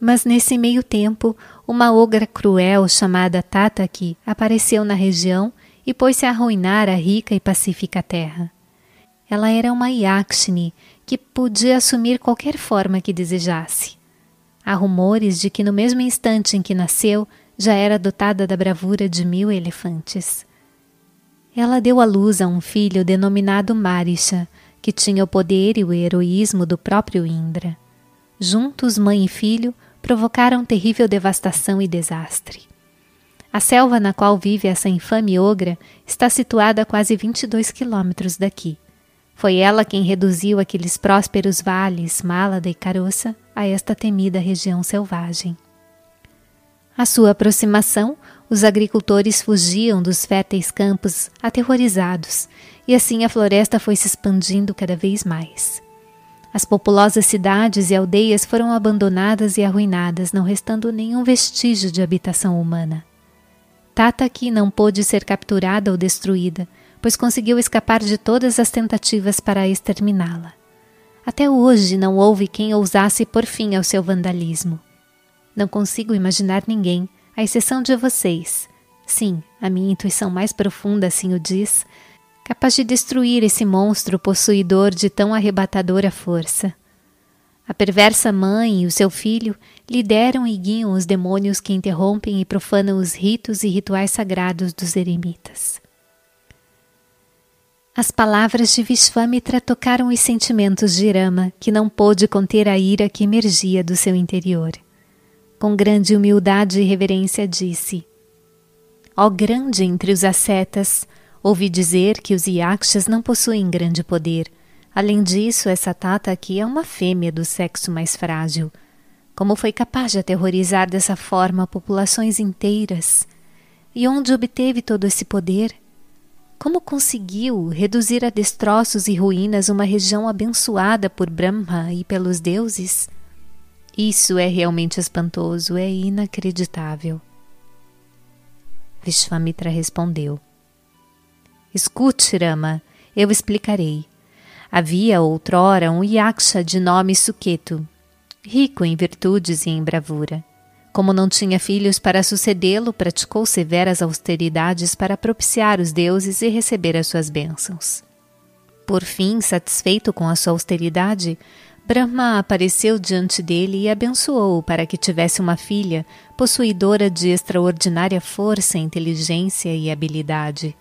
Mas nesse meio tempo, uma ogra cruel chamada Tataki apareceu na região e pôs-se a arruinar a rica e pacífica terra. Ela era uma Yakshini que podia assumir qualquer forma que desejasse. Há rumores de que no mesmo instante em que nasceu, já era dotada da bravura de mil elefantes. Ela deu à luz a um filho denominado Marisha, que tinha o poder e o heroísmo do próprio Indra. Juntos, mãe e filho provocaram terrível devastação e desastre. A selva na qual vive essa infame ogra está situada a quase 22 quilômetros daqui. Foi ela quem reduziu aqueles prósperos vales, Málada e Caroça, a esta temida região selvagem. À sua aproximação, os agricultores fugiam dos férteis campos aterrorizados, e assim a floresta foi se expandindo cada vez mais. As populosas cidades e aldeias foram abandonadas e arruinadas, não restando nenhum vestígio de habitação humana. Tataki não pôde ser capturada ou destruída, pois conseguiu escapar de todas as tentativas para exterminá-la. Até hoje não houve quem ousasse pôr fim ao seu vandalismo. Não consigo imaginar ninguém, à exceção de vocês. Sim, a minha intuição mais profunda assim o diz, capaz de destruir esse monstro possuidor de tão arrebatadora força. A perversa mãe e o seu filho lideram e guiam os demônios que interrompem e profanam os ritos e rituais sagrados dos eremitas. As palavras de Vishvamitra tocaram os sentimentos de Rama, que não pôde conter a ira que emergia do seu interior. Com grande humildade e reverência disse: Ó grande entre os ascetas, Ouvi dizer que os Yakshas não possuem grande poder. Além disso, essa Tata aqui é uma fêmea do sexo mais frágil. Como foi capaz de aterrorizar dessa forma populações inteiras? E onde obteve todo esse poder? Como conseguiu reduzir a destroços e ruínas uma região abençoada por Brahma e pelos deuses? Isso é realmente espantoso, é inacreditável. Vishvamitra respondeu. Escute, Rama, eu explicarei. Havia outrora um yaksha de nome Suketu, rico em virtudes e em bravura. Como não tinha filhos para sucedê-lo, praticou severas austeridades para propiciar os deuses e receber as suas bênçãos. Por fim, satisfeito com a sua austeridade, Brahma apareceu diante dele e abençoou-o para que tivesse uma filha, possuidora de extraordinária força, inteligência e habilidade.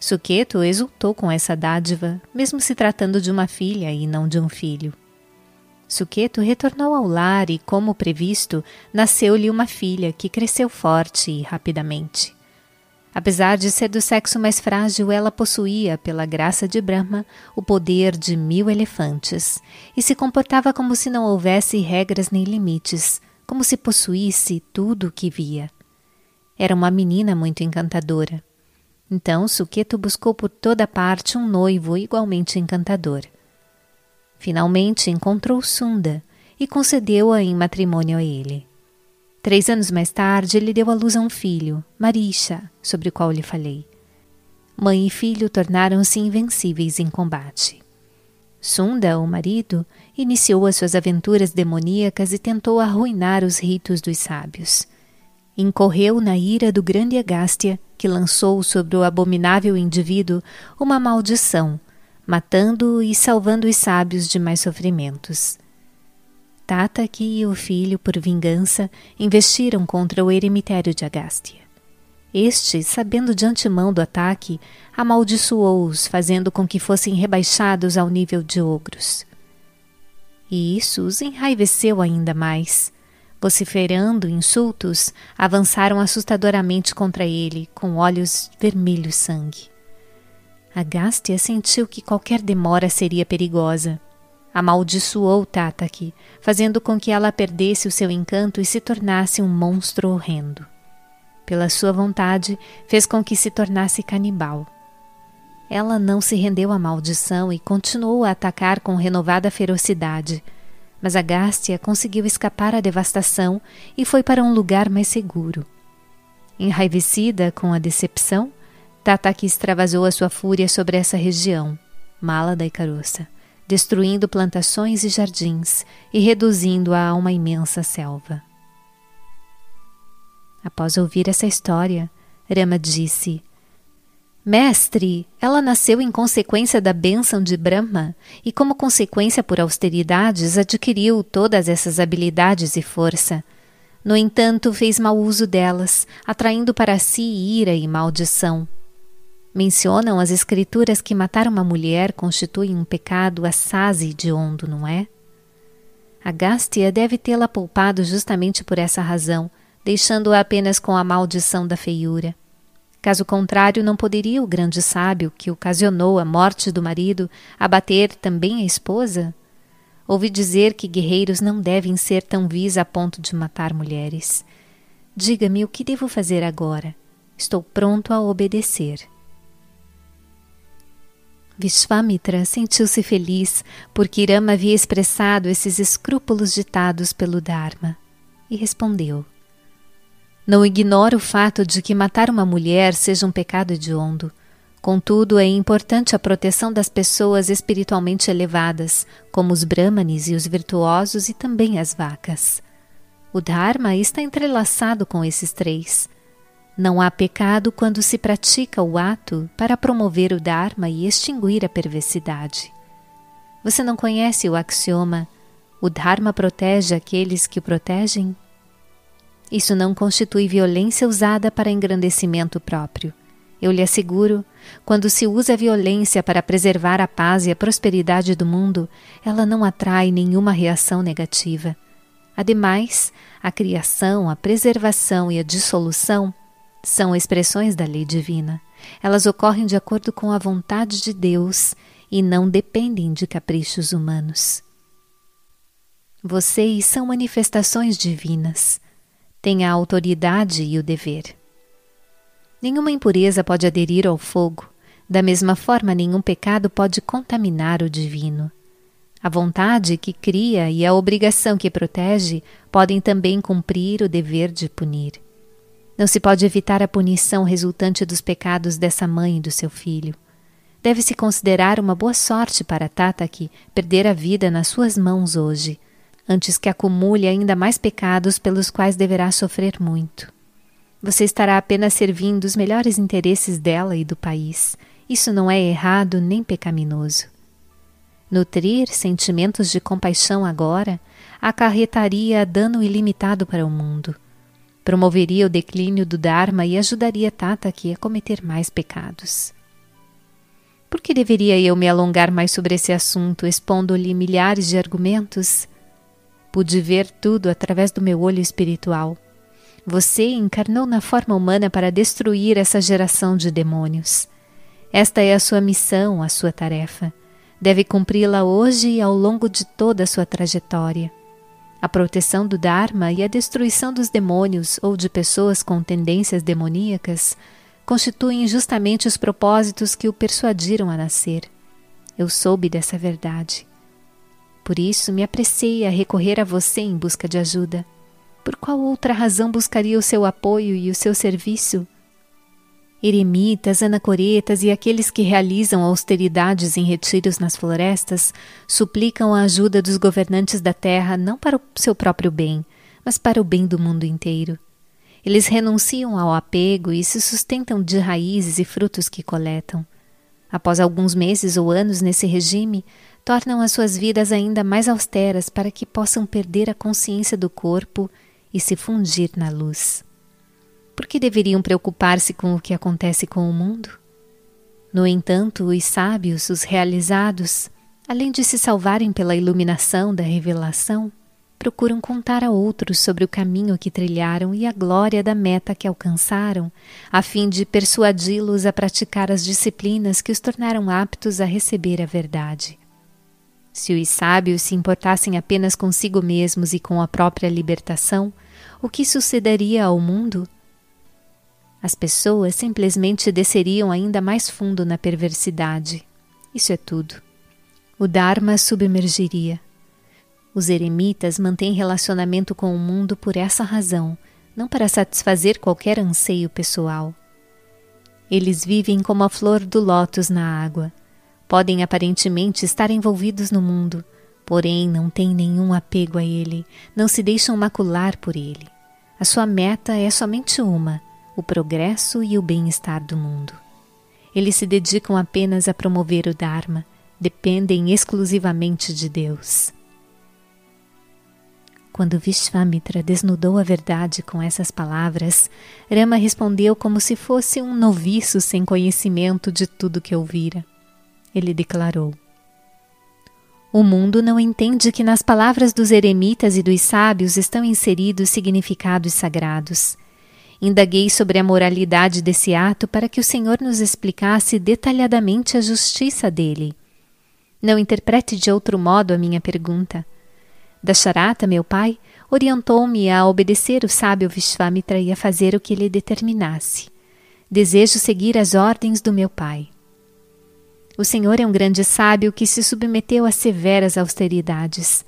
Suketo exultou com essa dádiva, mesmo se tratando de uma filha e não de um filho. Suketo retornou ao lar e, como previsto, nasceu-lhe uma filha que cresceu forte e rapidamente. Apesar de ser do sexo mais frágil, ela possuía, pela graça de Brahma, o poder de mil elefantes e se comportava como se não houvesse regras nem limites, como se possuísse tudo o que via. Era uma menina muito encantadora. Então Suketo buscou por toda parte um noivo igualmente encantador. Finalmente encontrou Sunda e concedeu-a em matrimônio a ele. Três anos mais tarde, ele deu à luz a um filho, Marisha, sobre o qual lhe falei. Mãe e filho tornaram-se invencíveis em combate. Sunda, o marido, iniciou as suas aventuras demoníacas e tentou arruinar os ritos dos sábios. Incorreu na ira do grande Agástia, que lançou sobre o abominável indivíduo uma maldição matando-o e salvando os sábios de mais sofrimentos. Tataki e o filho, por vingança, investiram contra o eremitério de Agástia. Este, sabendo de antemão do ataque, amaldiçoou-os, fazendo com que fossem rebaixados ao nível de ogros. E isso os enraiveceu ainda mais. Vociferando insultos, avançaram assustadoramente contra ele, com olhos vermelhos sangue. Agástia sentiu que qualquer demora seria perigosa. Amaldiçoou Tataki, fazendo com que ela perdesse o seu encanto e se tornasse um monstro horrendo. Pela sua vontade, fez com que se tornasse canibal. Ela não se rendeu à maldição e continuou a atacar com renovada ferocidade. Mas Agástia conseguiu escapar à devastação e foi para um lugar mais seguro. Enraivecida com a decepção, Tataki extravasou a sua fúria sobre essa região, Mala e Caroça, destruindo plantações e jardins e reduzindo-a a uma imensa selva. Após ouvir essa história, Rama disse: Mestre, ela nasceu em consequência da bênção de Brahma e, como consequência por austeridades, adquiriu todas essas habilidades e força. No entanto, fez mau uso delas, atraindo para si ira e maldição. Mencionam as escrituras que matar uma mulher constitui um pecado assaz e hediondo, não é? Agástia deve tê-la poupado justamente por essa razão, deixando-a apenas com a maldição da feiura. Caso contrário, não poderia o grande sábio, que ocasionou a morte do marido, abater também a esposa? Ouvi dizer que guerreiros não devem ser tão vis a ponto de matar mulheres. Diga-me o que devo fazer agora. Estou pronto a obedecer. Vishvamitra sentiu-se feliz porque Irama havia expressado esses escrúpulos ditados pelo Dharma e respondeu: Não ignoro o fato de que matar uma mulher seja um pecado hediondo. Contudo, é importante a proteção das pessoas espiritualmente elevadas, como os brahmanes e os virtuosos e também as vacas. O Dharma está entrelaçado com esses três. Não há pecado quando se pratica o ato para promover o Dharma e extinguir a perversidade. Você não conhece o axioma: o Dharma protege aqueles que o protegem? Isso não constitui violência usada para engrandecimento próprio. Eu lhe asseguro, quando se usa a violência para preservar a paz e a prosperidade do mundo, ela não atrai nenhuma reação negativa. Ademais, a criação, a preservação e a dissolução são expressões da lei divina. Elas ocorrem de acordo com a vontade de Deus e não dependem de caprichos humanos. Vocês são manifestações divinas. Têm a autoridade e o dever. Nenhuma impureza pode aderir ao fogo. Da mesma forma, nenhum pecado pode contaminar o divino. A vontade que cria e a obrigação que protege podem também cumprir o dever de punir. Não se pode evitar a punição resultante dos pecados dessa mãe e do seu filho. Deve-se considerar uma boa sorte para Tataki perder a vida nas suas mãos hoje, antes que acumule ainda mais pecados pelos quais deverá sofrer muito. Você estará apenas servindo os melhores interesses dela e do país, Isso não é errado nem pecaminoso. Nutrir sentimentos de compaixão agora acarretaria dano ilimitado para o mundo. Promoveria o declínio do Dharma e ajudaria Tata aqui a cometer mais pecados. Por que deveria eu me alongar mais sobre esse assunto, expondo-lhe milhares de argumentos? Pude ver tudo através do meu olho espiritual. Você encarnou na forma humana para destruir essa geração de demônios. Esta é a sua missão, a sua tarefa. Deve cumpri-la hoje e ao longo de toda a sua trajetória. A proteção do Dharma e a destruição dos demônios ou de pessoas com tendências demoníacas constituem justamente os propósitos que o persuadiram a nascer. Eu soube dessa verdade. Por isso me apressei a recorrer a você em busca de ajuda. Por qual outra razão buscaria o seu apoio e o seu serviço? Eremitas, anacoretas e aqueles que realizam austeridades em retiros nas florestas suplicam a ajuda dos governantes da terra não para o seu próprio bem, mas para o bem do mundo inteiro. Eles renunciam ao apego e se sustentam de raízes e frutos que coletam. Após alguns meses ou anos nesse regime, tornam as suas vidas ainda mais austeras para que possam perder a consciência do corpo e se fundir na luz. Por que deveriam preocupar-se com o que acontece com o mundo? No entanto, os sábios, os realizados, além de se salvarem pela iluminação da revelação, procuram contar a outros sobre o caminho que trilharam e a glória da meta que alcançaram, a fim de persuadi-los a praticar as disciplinas que os tornaram aptos a receber a verdade. Se os sábios se importassem apenas consigo mesmos e com a própria libertação, o que sucederia ao mundo? As pessoas simplesmente desceriam ainda mais fundo na perversidade. Isso é tudo. O Dharma submergiria. Os eremitas mantêm relacionamento com o mundo por essa razão, não para satisfazer qualquer anseio pessoal. Eles vivem como a flor do lótus na água. Podem aparentemente estar envolvidos no mundo, porém não têm nenhum apego a ele, não se deixam macular por ele. A sua meta é somente uma: o progresso e o bem-estar do mundo. Eles se dedicam apenas a promover o Dharma, dependem exclusivamente de Deus. Quando Vishvamitra desnudou a verdade com essas palavras, Rama respondeu como se fosse um noviço sem conhecimento de tudo que ouvira. Ele declarou: O mundo não entende que nas palavras dos eremitas e dos sábios estão inseridos significados sagrados. Indaguei sobre a moralidade desse ato para que o Senhor nos explicasse detalhadamente a justiça dele. Não interprete de outro modo a minha pergunta. Dasharata, meu pai, orientou-me a obedecer o sábio Vishvamitra e a fazer o que ele determinasse. Desejo seguir as ordens do meu pai. O Senhor é um grande sábio que se submeteu a severas austeridades.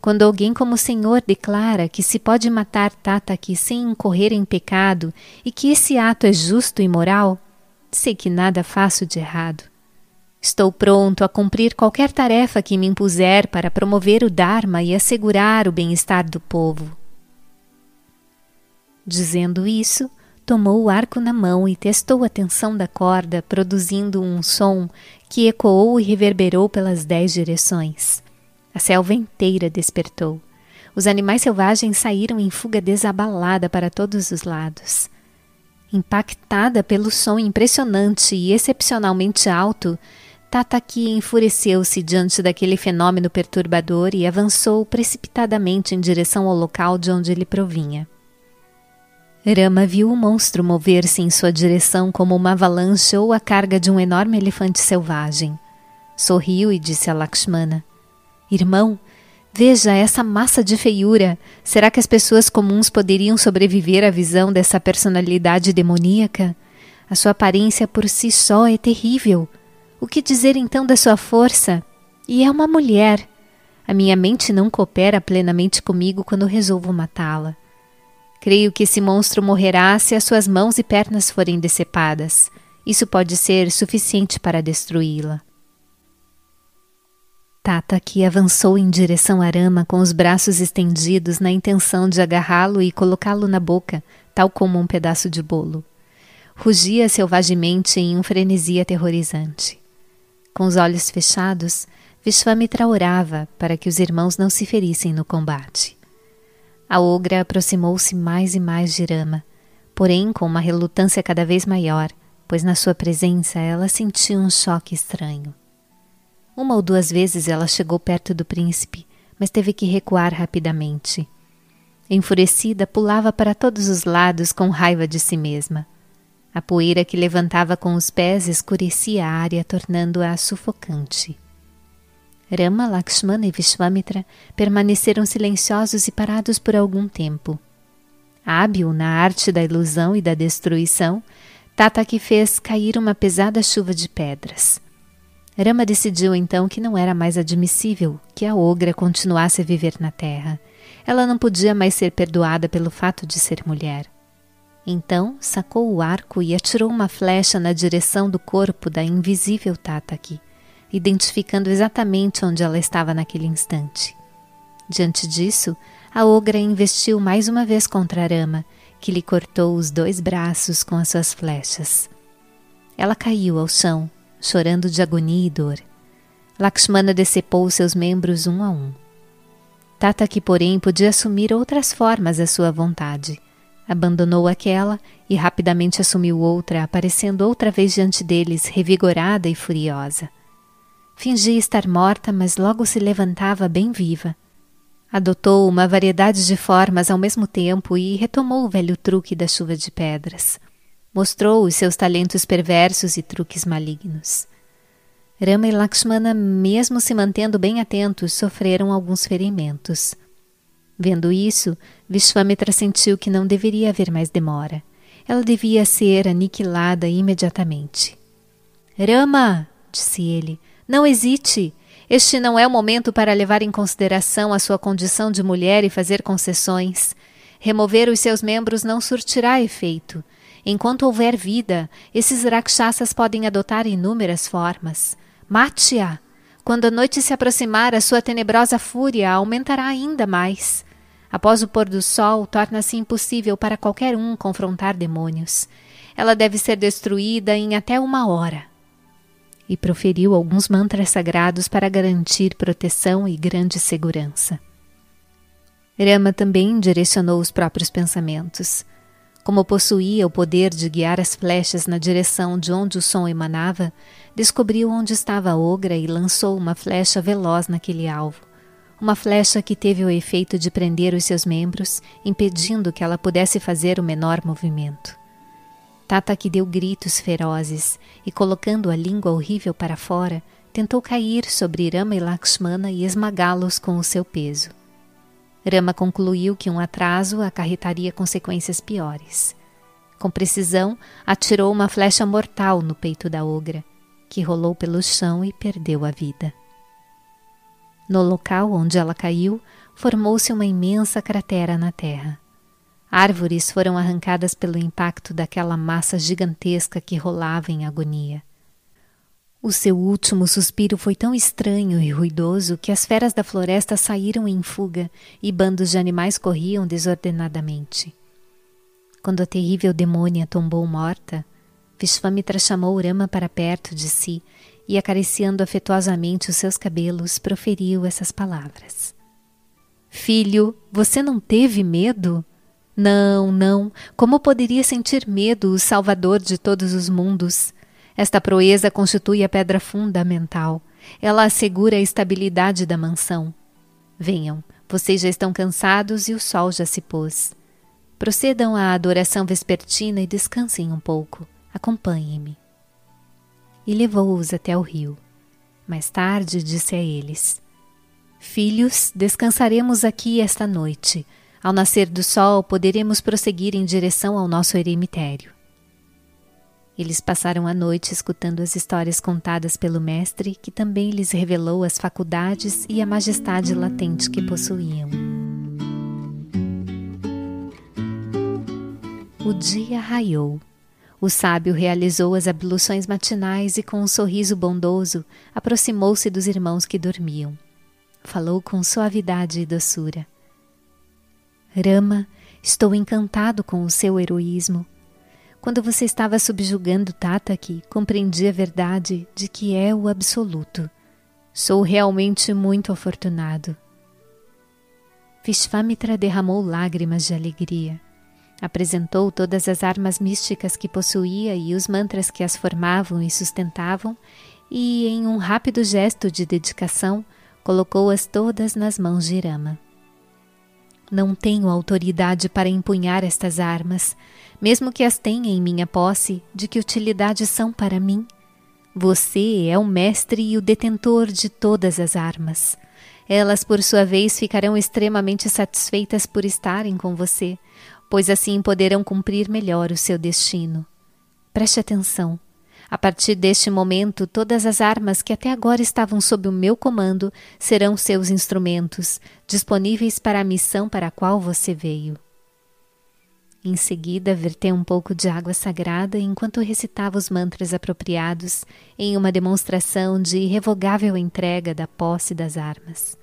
Quando alguém como o Senhor declara que se pode matar Tataki sem incorrer em pecado e que esse ato é justo e moral, sei que nada faço de errado. Estou pronto a cumprir qualquer tarefa que me impuser para promover o Dharma e assegurar o bem-estar do povo. Dizendo isso, tomou o arco na mão e testou a tensão da corda, produzindo um som que ecoou e reverberou pelas dez direções. A selva inteira despertou. Os animais selvagens saíram em fuga desabalada para todos os lados. Impactada pelo som impressionante e excepcionalmente alto, Tataki enfureceu-se diante daquele fenômeno perturbador e avançou precipitadamente em direção ao local de onde ele provinha. Rama viu o monstro mover-se em sua direção como uma avalanche ou a carga de um enorme elefante selvagem. Sorriu e disse a Lakshmana: Irmão, veja essa massa de feiura. Será que as pessoas comuns poderiam sobreviver à visão dessa personalidade demoníaca? A sua aparência por si só é terrível. O que dizer então da sua força? E é uma mulher. A minha mente não coopera plenamente comigo quando resolvo matá-la. Creio que esse monstro morrerá se as suas mãos e pernas forem decepadas. Isso pode ser suficiente para destruí-la. Tata que avançou em direção a Rama com os braços estendidos na intenção de agarrá-lo e colocá-lo na boca, tal como um pedaço de bolo. rugia selvagemente em um frenesi aterrorizante. Com os olhos fechados, Vishwamitra orava para que os irmãos não se ferissem no combate. A ogra aproximou-se mais e mais de Rama, porém com uma relutância cada vez maior, pois na sua presença ela sentia um choque estranho. Uma ou duas vezes ela chegou perto do príncipe, mas teve que recuar rapidamente. Enfurecida, pulava para todos os lados com raiva de si mesma. A poeira que levantava com os pés escurecia a área, tornando-a sufocante. Rama, Lakshmana e Vishwamitra permaneceram silenciosos e parados por algum tempo. Hábil na arte da ilusão e da destruição, Tata que fez cair uma pesada chuva de pedras. Rama decidiu então que não era mais admissível que a ogra continuasse a viver na terra. Ela não podia mais ser perdoada pelo fato de ser mulher. Então sacou o arco e atirou uma flecha na direção do corpo da invisível Tataki, identificando exatamente onde ela estava naquele instante. Diante disso, a ogra investiu mais uma vez contra Rama, que lhe cortou os dois braços com as suas flechas. Ela caiu ao chão, chorando de agonia e dor. Lakshmana decepou seus membros um a um. Tataki, porém, podia assumir outras formas à sua vontade. Abandonou aquela e rapidamente assumiu outra, aparecendo outra vez diante deles, revigorada e furiosa. Fingia estar morta, mas logo se levantava bem viva. Adotou uma variedade de formas ao mesmo tempo e retomou o velho truque da chuva de pedras. Mostrou os seus talentos perversos e truques malignos. Rama e Lakshmana, mesmo se mantendo bem atentos, sofreram alguns ferimentos. Vendo isso, Vishwamitra sentiu que não deveria haver mais demora. Ela devia ser aniquilada imediatamente. Rama, disse ele, não hesite. Este não é o momento para levar em consideração a sua condição de mulher e fazer concessões. Remover os seus membros não surtirá efeito. Enquanto houver vida, esses rakshasas podem adotar inúmeras formas. Mate-a! Quando a noite se aproximar, a sua tenebrosa fúria aumentará ainda mais. Após o pôr do sol, torna-se impossível para qualquer um confrontar demônios. Ela deve ser destruída em até uma hora. E proferiu alguns mantras sagrados para garantir proteção e grande segurança. Rama também direcionou os próprios pensamentos. Como possuía o poder de guiar as flechas na direção de onde o som emanava, descobriu onde estava a ogra e lançou uma flecha veloz naquele alvo uma flecha que teve o efeito de prender os seus membros, impedindo que ela pudesse fazer o menor movimento. Tata que deu gritos ferozes e, colocando a língua horrível para fora, tentou cair sobre Rama e Lakshmana e esmagá-los com o seu peso. Rama concluiu que um atraso acarretaria consequências piores. Com precisão, atirou uma flecha mortal no peito da ogra, que rolou pelo chão e perdeu a vida. No local onde ela caiu, formou-se uma imensa cratera na terra. Árvores foram arrancadas pelo impacto daquela massa gigantesca que rolava em agonia. O seu último suspiro foi tão estranho e ruidoso que as feras da floresta saíram em fuga e bandos de animais corriam desordenadamente. Quando a terrível demônia tombou morta, Vishvamitra chamou Rama para perto de si e, acariciando afetuosamente os seus cabelos, proferiu essas palavras: Filho, você não teve medo? Não, não. Como poderia sentir medo o Salvador de todos os mundos? Esta proeza constitui a pedra fundamental. Ela assegura a estabilidade da mansão. Venham, vocês já estão cansados e o sol já se pôs. Procedam à adoração vespertina e descansem um pouco. Acompanhem-me e levou-os até o rio. Mais tarde disse a eles: Filhos, descansaremos aqui esta noite. Ao nascer do sol, poderemos prosseguir em direção ao nosso eremitério. Eles passaram a noite escutando as histórias contadas pelo mestre, que também lhes revelou as faculdades e a majestade latente que possuíam. O dia raiou. O sábio realizou as abluções matinais e, com um sorriso bondoso, aproximou-se dos irmãos que dormiam. Falou com suavidade e doçura. Rama, estou encantado com o seu heroísmo. quando você estava subjugando Tataki, compreendi a verdade de que é o absoluto. Sou realmente muito afortunado. Vishvamitra derramou lágrimas de alegria. Apresentou todas as armas místicas que possuía e os mantras que as formavam e sustentavam, e, em um rápido gesto de dedicação, colocou-as todas nas mãos de Rama. Não tenho autoridade para empunhar estas armas, mesmo que as tenha em minha posse, de que utilidade são para mim? Você é o mestre e o detentor de todas as armas. Elas, por sua vez, ficarão extremamente satisfeitas por estarem com você, pois assim poderão cumprir melhor o seu destino. Preste atenção. A partir deste momento, todas as armas que até agora estavam sob o meu comando serão seus instrumentos, disponíveis para a missão para a qual você veio. Em seguida, verteu um pouco de água sagrada enquanto recitava os mantras apropriados em uma demonstração de irrevogável entrega da posse das armas.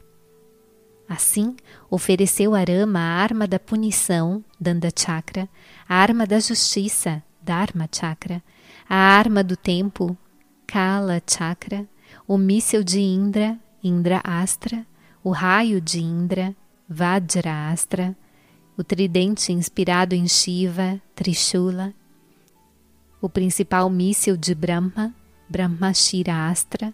Assim, ofereceu a Rama a arma da punição, Danda Chakra, a arma da justiça, Dharma Chakra, a arma do tempo, Kala Chakra, o míssil de Indra, Indra Astra, o raio de Indra, Vajra Astra, o tridente inspirado em Shiva, Trishula, o principal míssil de Brahma, Brahmashira Astra,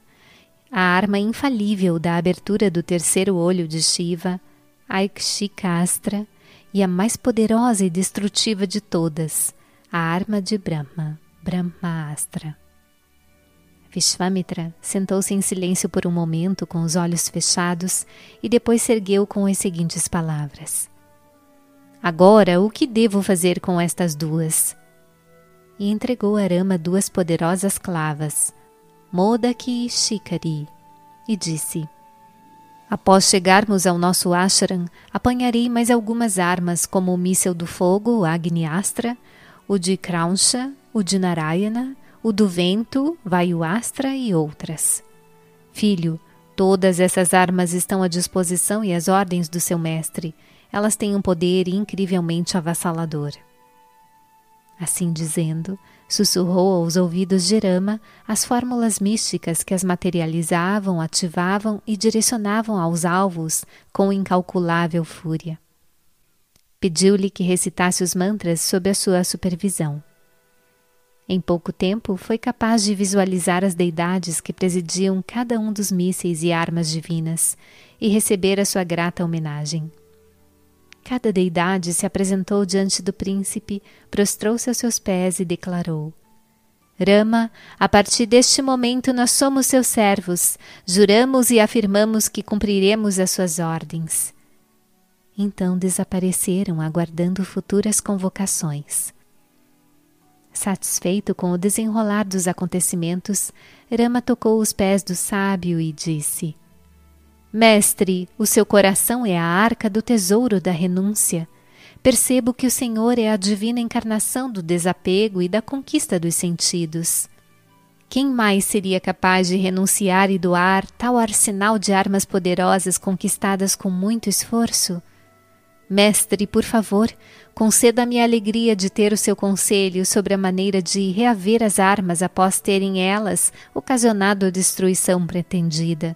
a arma infalível da abertura do terceiro olho de Shiva, Aikshikastra, e a mais poderosa e destrutiva de todas, a arma de Brahma, Brahmaastra. Vishvamitra sentou-se em silêncio por um momento com os olhos fechados e depois se ergueu com as seguintes palavras: Agora, o que devo fazer com estas duas? E entregou a Rama duas poderosas clavas, Modaki e Shikari, e disse: Após chegarmos ao nosso ashram, apanharei mais algumas armas, como o míssel do fogo, o Agni Astra, o de Krauncha, o de Narayana, o do vento, Astra e outras. Filho, todas essas armas estão à disposição e às ordens do seu mestre elas têm um poder incrivelmente avassalador. Assim dizendo, sussurrou aos ouvidos de Rama as fórmulas místicas que as materializavam, ativavam e direcionavam aos alvos com incalculável fúria. Pediu-lhe que recitasse os mantras sob a sua supervisão. Em pouco tempo, foi capaz de visualizar as deidades que presidiam cada um dos mísseis e armas divinas e receber a sua grata homenagem. Cada deidade se apresentou diante do príncipe, prostrou-se aos seus pés e declarou: Rama, a partir deste momento nós somos seus servos, juramos e afirmamos que cumpriremos as suas ordens. Então desapareceram, aguardando futuras convocações. Satisfeito com o desenrolar dos acontecimentos, Rama tocou os pés do sábio e disse: Mestre, o seu coração é a arca do tesouro da renúncia. Percebo que o Senhor é a divina encarnação do desapego e da conquista dos sentidos. Quem mais seria capaz de renunciar e doar tal arsenal de armas poderosas conquistadas com muito esforço? Mestre, por favor, conceda-me a alegria de ter o seu conselho sobre a maneira de reaver as armas após terem elas ocasionado a destruição pretendida.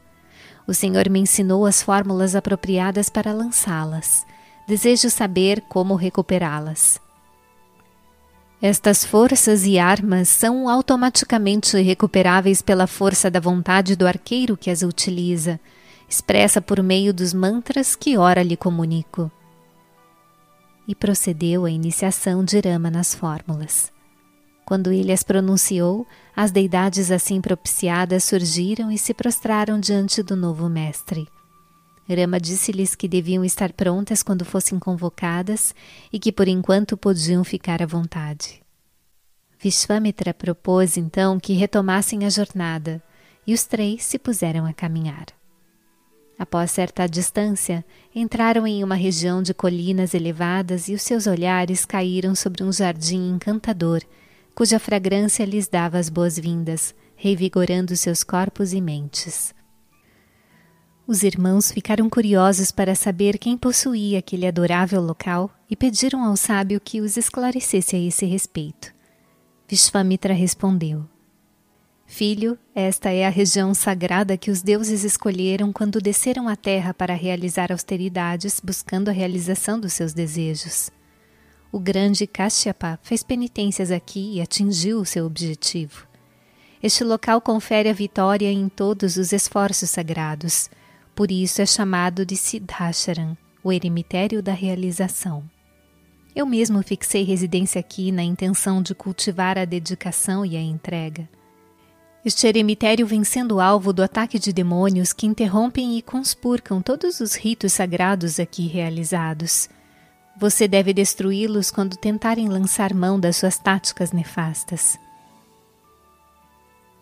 O Senhor me ensinou as fórmulas apropriadas para lançá-las. Desejo saber como recuperá-las. Estas forças e armas são automaticamente recuperáveis pela força da vontade do arqueiro que as utiliza, expressa por meio dos mantras que ora lhe comunico. E procedeu a iniciação de Rama nas fórmulas. Quando ele as pronunciou, as deidades assim propiciadas surgiram e se prostraram diante do novo mestre. Rama disse-lhes que deviam estar prontas quando fossem convocadas e que por enquanto podiam ficar à vontade. Vishvamitra propôs então que retomassem a jornada e os três se puseram a caminhar. Após certa distância, entraram em uma região de colinas elevadas e os seus olhares caíram sobre um jardim encantador cuja fragrância lhes dava as boas-vindas, revigorando seus corpos e mentes. Os irmãos ficaram curiosos para saber quem possuía aquele adorável local e pediram ao sábio que os esclarecesse a esse respeito. Vishvamitra respondeu: Filho, esta é a região sagrada que os deuses escolheram quando desceram à terra para realizar austeridades, buscando a realização dos seus desejos. O grande Kashyapa fez penitências aqui e atingiu o seu objetivo. Este local confere a vitória em todos os esforços sagrados, por isso é chamado de Siddhasharam, o eremitério da realização. Eu mesmo fixei residência aqui na intenção de cultivar a dedicação e a entrega. Este eremitério vem sendo alvo do ataque de demônios que interrompem e conspurcam todos os ritos sagrados aqui realizados. Você deve destruí-los quando tentarem lançar mão das suas táticas nefastas.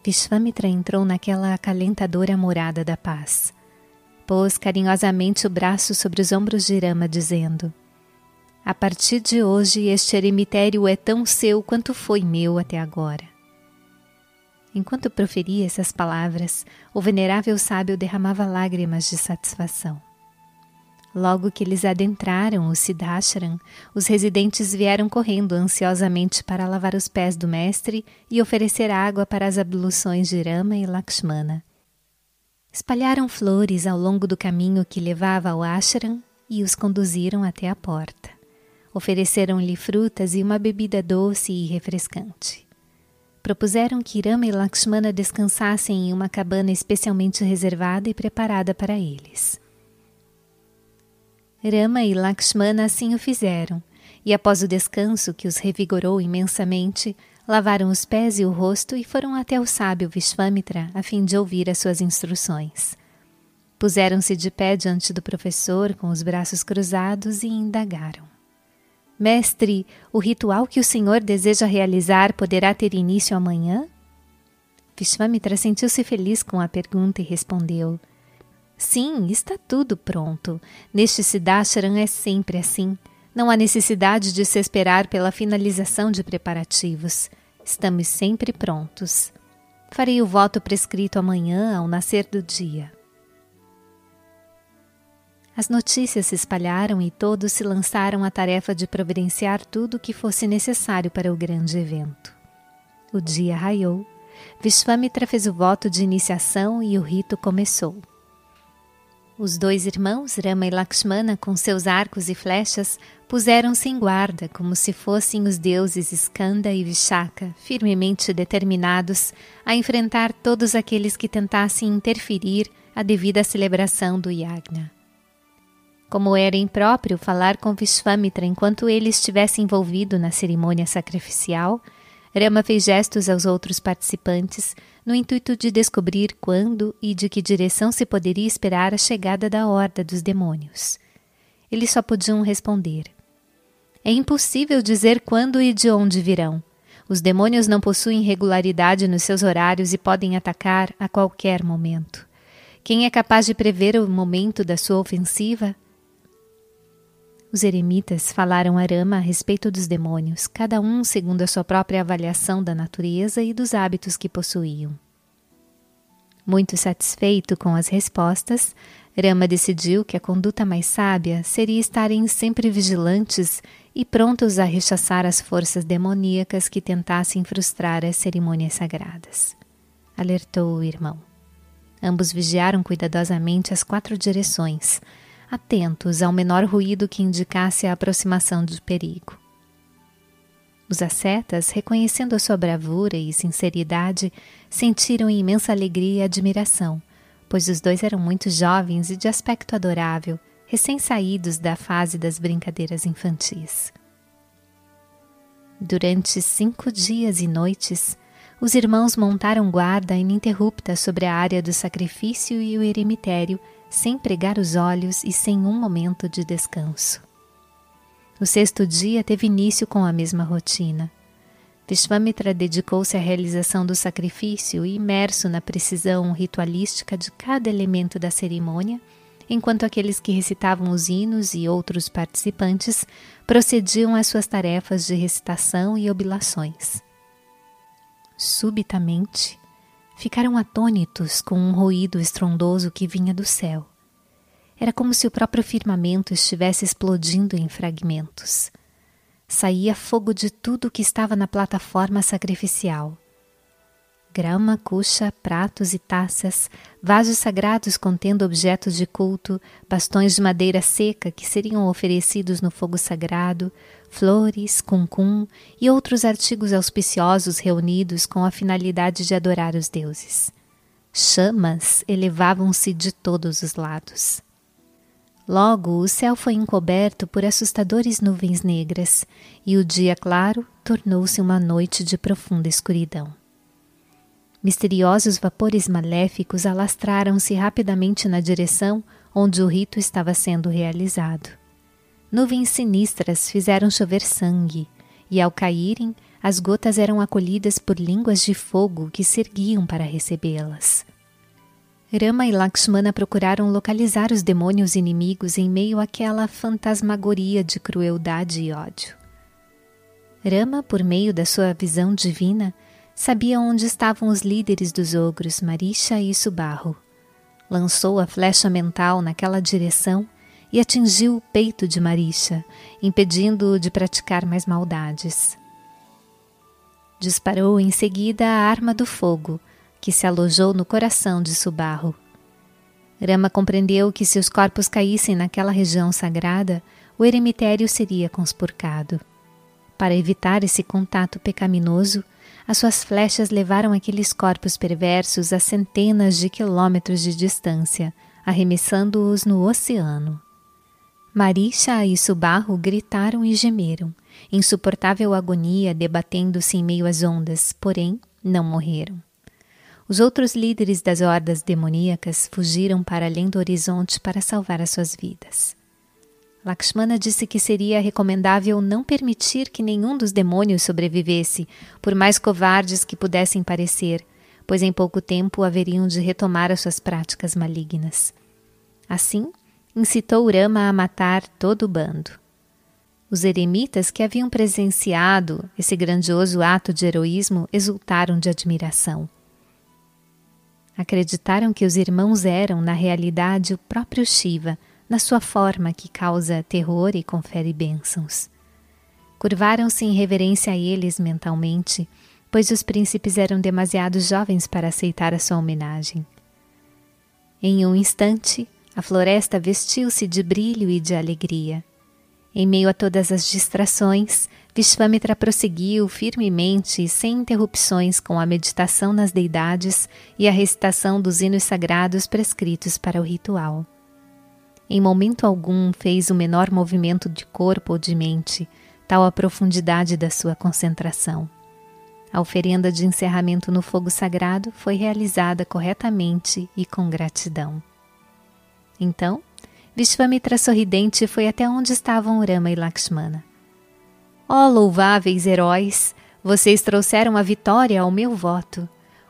Vishvamitra entrou naquela acalentadora morada da paz. Pôs carinhosamente o braço sobre os ombros de Rama, dizendo: A partir de hoje, este eremitério é tão seu quanto foi meu até agora. Enquanto proferia essas palavras, o venerável sábio derramava lágrimas de satisfação. Logo que eles adentraram o Siddhashram, os residentes vieram correndo ansiosamente para lavar os pés do mestre e oferecer água para as abluções de Rama e Lakshmana. Espalharam flores ao longo do caminho que levava ao ashram e os conduziram até a porta. Ofereceram-lhe frutas e uma bebida doce e refrescante propuseram que Rama e Lakshmana descansassem em uma cabana especialmente reservada e preparada para eles. Rama e Lakshmana assim o fizeram, e após o descanso que os revigorou imensamente, lavaram os pés e o rosto e foram até o sábio Vishvamitra a fim de ouvir as suas instruções. Puseram-se de pé diante do professor com os braços cruzados e indagaram. Mestre, o ritual que o senhor deseja realizar poderá ter início amanhã? Vishvamitra sentiu-se feliz com a pergunta e respondeu: Sim, está tudo pronto. Neste Siddhashram é sempre assim. Não há necessidade de se esperar pela finalização de preparativos. Estamos sempre prontos. Farei o voto prescrito amanhã ao nascer do dia. As notícias se espalharam e todos se lançaram à tarefa de providenciar tudo o que fosse necessário para o grande evento. O dia raiou, Vishvamitra fez o voto de iniciação e o rito começou. Os dois irmãos, Rama e Lakshmana, com seus arcos e flechas, puseram-se em guarda como se fossem os deuses Skanda e Vishaka, firmemente determinados a enfrentar todos aqueles que tentassem interferir a devida celebração do yagna. Como era impróprio falar com Vishvamitra enquanto ele estivesse envolvido na cerimônia sacrificial, Rama fez gestos aos outros participantes no intuito de descobrir quando e de que direção se poderia esperar a chegada da horda dos demônios. Eles só podiam responder: É impossível dizer quando e de onde virão. Os demônios não possuem regularidade nos seus horários e podem atacar a qualquer momento. Quem é capaz de prever o momento da sua ofensiva os eremitas falaram a Rama a respeito dos demônios, cada um segundo a sua própria avaliação da natureza e dos hábitos que possuíam. Muito satisfeito com as respostas, Rama decidiu que a conduta mais sábia seria estarem sempre vigilantes e prontos a rechaçar as forças demoníacas que tentassem frustrar as cerimônias sagradas. Alertou o irmão. Ambos vigiaram cuidadosamente as quatro direções, atentos ao menor ruído que indicasse a aproximação do perigo. Os ascetas, reconhecendo a sua bravura e sinceridade, sentiram imensa alegria e admiração, pois os dois eram muito jovens e de aspecto adorável, recém-saídos da fase das brincadeiras infantis. Durante cinco dias e noites, os irmãos montaram guarda ininterrupta sobre a área do sacrifício e o eremitério sem pregar os olhos e sem um momento de descanso. O sexto dia teve início com a mesma rotina. Vishvamitra dedicou-se à realização do sacrifício, imerso na precisão ritualística de cada elemento da cerimônia, enquanto aqueles que recitavam os hinos e outros participantes procediam às suas tarefas de recitação e oblações. Subitamente, ficaram atônitos com um ruído estrondoso que vinha do céu. Era como se o próprio firmamento estivesse explodindo em fragmentos. saía fogo de tudo que estava na plataforma sacrificial. Grama, cuxa, pratos e taças, vasos sagrados contendo objetos de culto, bastões de madeira seca que seriam oferecidos no fogo sagrado, flores, cuncum e outros artigos auspiciosos reunidos com a finalidade de adorar os deuses. Chamas elevavam-se de todos os lados. Logo, o céu foi encoberto por assustadores nuvens negras e o dia claro tornou-se uma noite de profunda escuridão. Misteriosos vapores maléficos alastraram-se rapidamente na direção onde o rito estava sendo realizado. Nuvens sinistras fizeram chover sangue, e ao caírem, as gotas eram acolhidas por línguas de fogo que se erguiam para recebê-las. Rama e Lakshmana procuraram localizar os demônios inimigos em meio àquela fantasmagoria de crueldade e ódio. Rama, por meio da sua visão divina, sabia onde estavam os líderes dos ogros, Marisha e Subarro. Lançou a flecha mental naquela direção e atingiu o peito de Marisha, impedindo-o de praticar mais maldades. Disparou em seguida a arma do fogo, que se alojou no coração de Subarro. Rama compreendeu que se os corpos caíssem naquela região sagrada, o eremitério seria conspurcado. Para evitar esse contato pecaminoso, as suas flechas levaram aqueles corpos perversos a centenas de quilômetros de distância, arremessando-os no oceano. Marisha e Subarro gritaram e gemeram, insuportável agonia debatendo-se em meio às ondas, porém não morreram. Os outros líderes das hordas demoníacas fugiram para além do horizonte para salvar as suas vidas. Lakshmana disse que seria recomendável não permitir que nenhum dos demônios sobrevivesse, por mais covardes que pudessem parecer, pois em pouco tempo haveriam de retomar as suas práticas malignas. Assim, incitou Rama a matar todo o bando. Os eremitas que haviam presenciado esse grandioso ato de heroísmo exultaram de admiração. Acreditaram que os irmãos eram, na realidade, o próprio Shiva, na sua forma que causa terror e confere bênçãos. Curvaram-se em reverência a eles mentalmente, pois os príncipes eram demasiado jovens para aceitar a sua homenagem. Em um instante, a floresta vestiu-se de brilho e de alegria. Em meio a todas as distrações, Vishvamitra prosseguiu firmemente e sem interrupções com a meditação nas deidades e a recitação dos hinos sagrados prescritos para o ritual. Em momento algum fez o menor movimento de corpo ou de mente, tal a profundidade da sua concentração. A oferenda de encerramento no fogo sagrado foi realizada corretamente e com gratidão. Então, Vishvamitra sorridente foi até onde estavam Rama e Lakshmana. Ó oh, louváveis heróis, vocês trouxeram a vitória ao meu voto.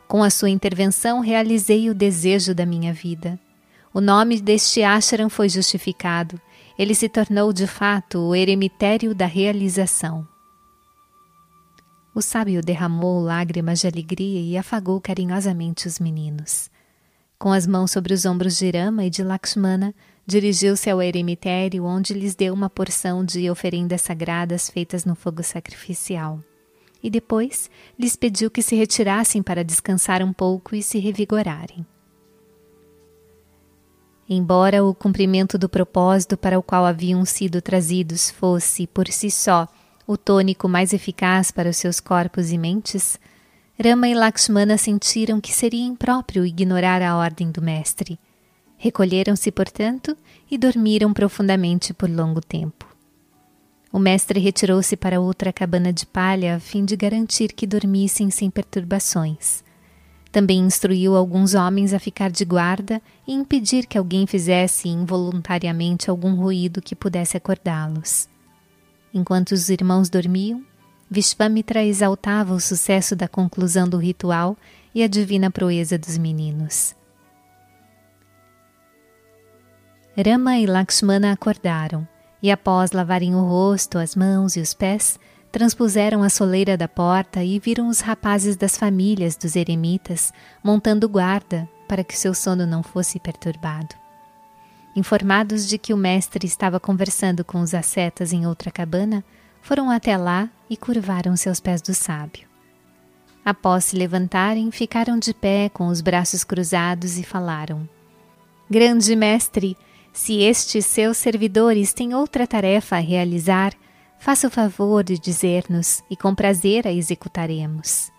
Com a sua intervenção realizei o desejo da minha vida. O nome deste ashram foi justificado. Ele se tornou de fato o eremitério da realização. O sábio derramou lágrimas de alegria e afagou carinhosamente os meninos. Com as mãos sobre os ombros de Rama e de Lakshmana, Dirigiu-se ao eremitério, onde lhes deu uma porção de oferendas sagradas feitas no fogo sacrificial. E depois lhes pediu que se retirassem para descansar um pouco e se revigorarem. Embora o cumprimento do propósito para o qual haviam sido trazidos fosse, por si só, o tônico mais eficaz para os seus corpos e mentes, Rama e Lakshmana sentiram que seria impróprio ignorar a ordem do mestre Recolheram-se, portanto, e dormiram profundamente por longo tempo. O mestre retirou-se para outra cabana de palha a fim de garantir que dormissem sem perturbações. Também instruiu alguns homens a ficar de guarda e impedir que alguém fizesse involuntariamente algum ruído que pudesse acordá-los. Enquanto os irmãos dormiam, Vishvamitra exaltava o sucesso da conclusão do ritual e a divina proeza dos meninos. Rama e Lakshmana acordaram e, após lavarem o rosto, as mãos e os pés, transpuseram a soleira da porta e viram os rapazes das famílias dos eremitas montando guarda para que seu sono não fosse perturbado. Informados de que o mestre estava conversando com os ascetas em outra cabana, foram até lá e curvaram-se aos pés do sábio. Após se levantarem, ficaram de pé com os braços cruzados e falaram: Grande mestre, se estes seus servidores têm outra tarefa a realizar, faça o favor de dizer-nos e com prazer a executaremos.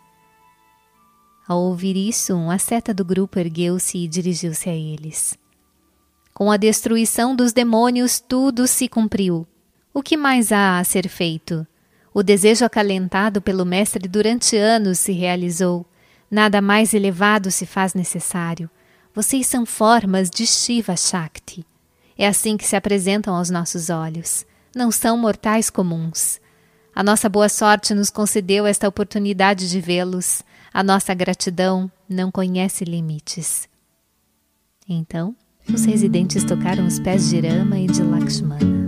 Ao ouvir isso, um asceta do grupo ergueu-se e dirigiu-se a eles. Com a destruição dos demônios, tudo se cumpriu. O que mais há a ser feito? O desejo acalentado pelo Mestre durante anos se realizou. Nada mais elevado se faz necessário. Vocês são formas de Shiva Shakti. É assim que se apresentam aos nossos olhos. Não são mortais comuns. A nossa boa sorte nos concedeu esta oportunidade de vê-los. A nossa gratidão não conhece limites. Então, os residentes tocaram os pés de Rama e de Lakshmana.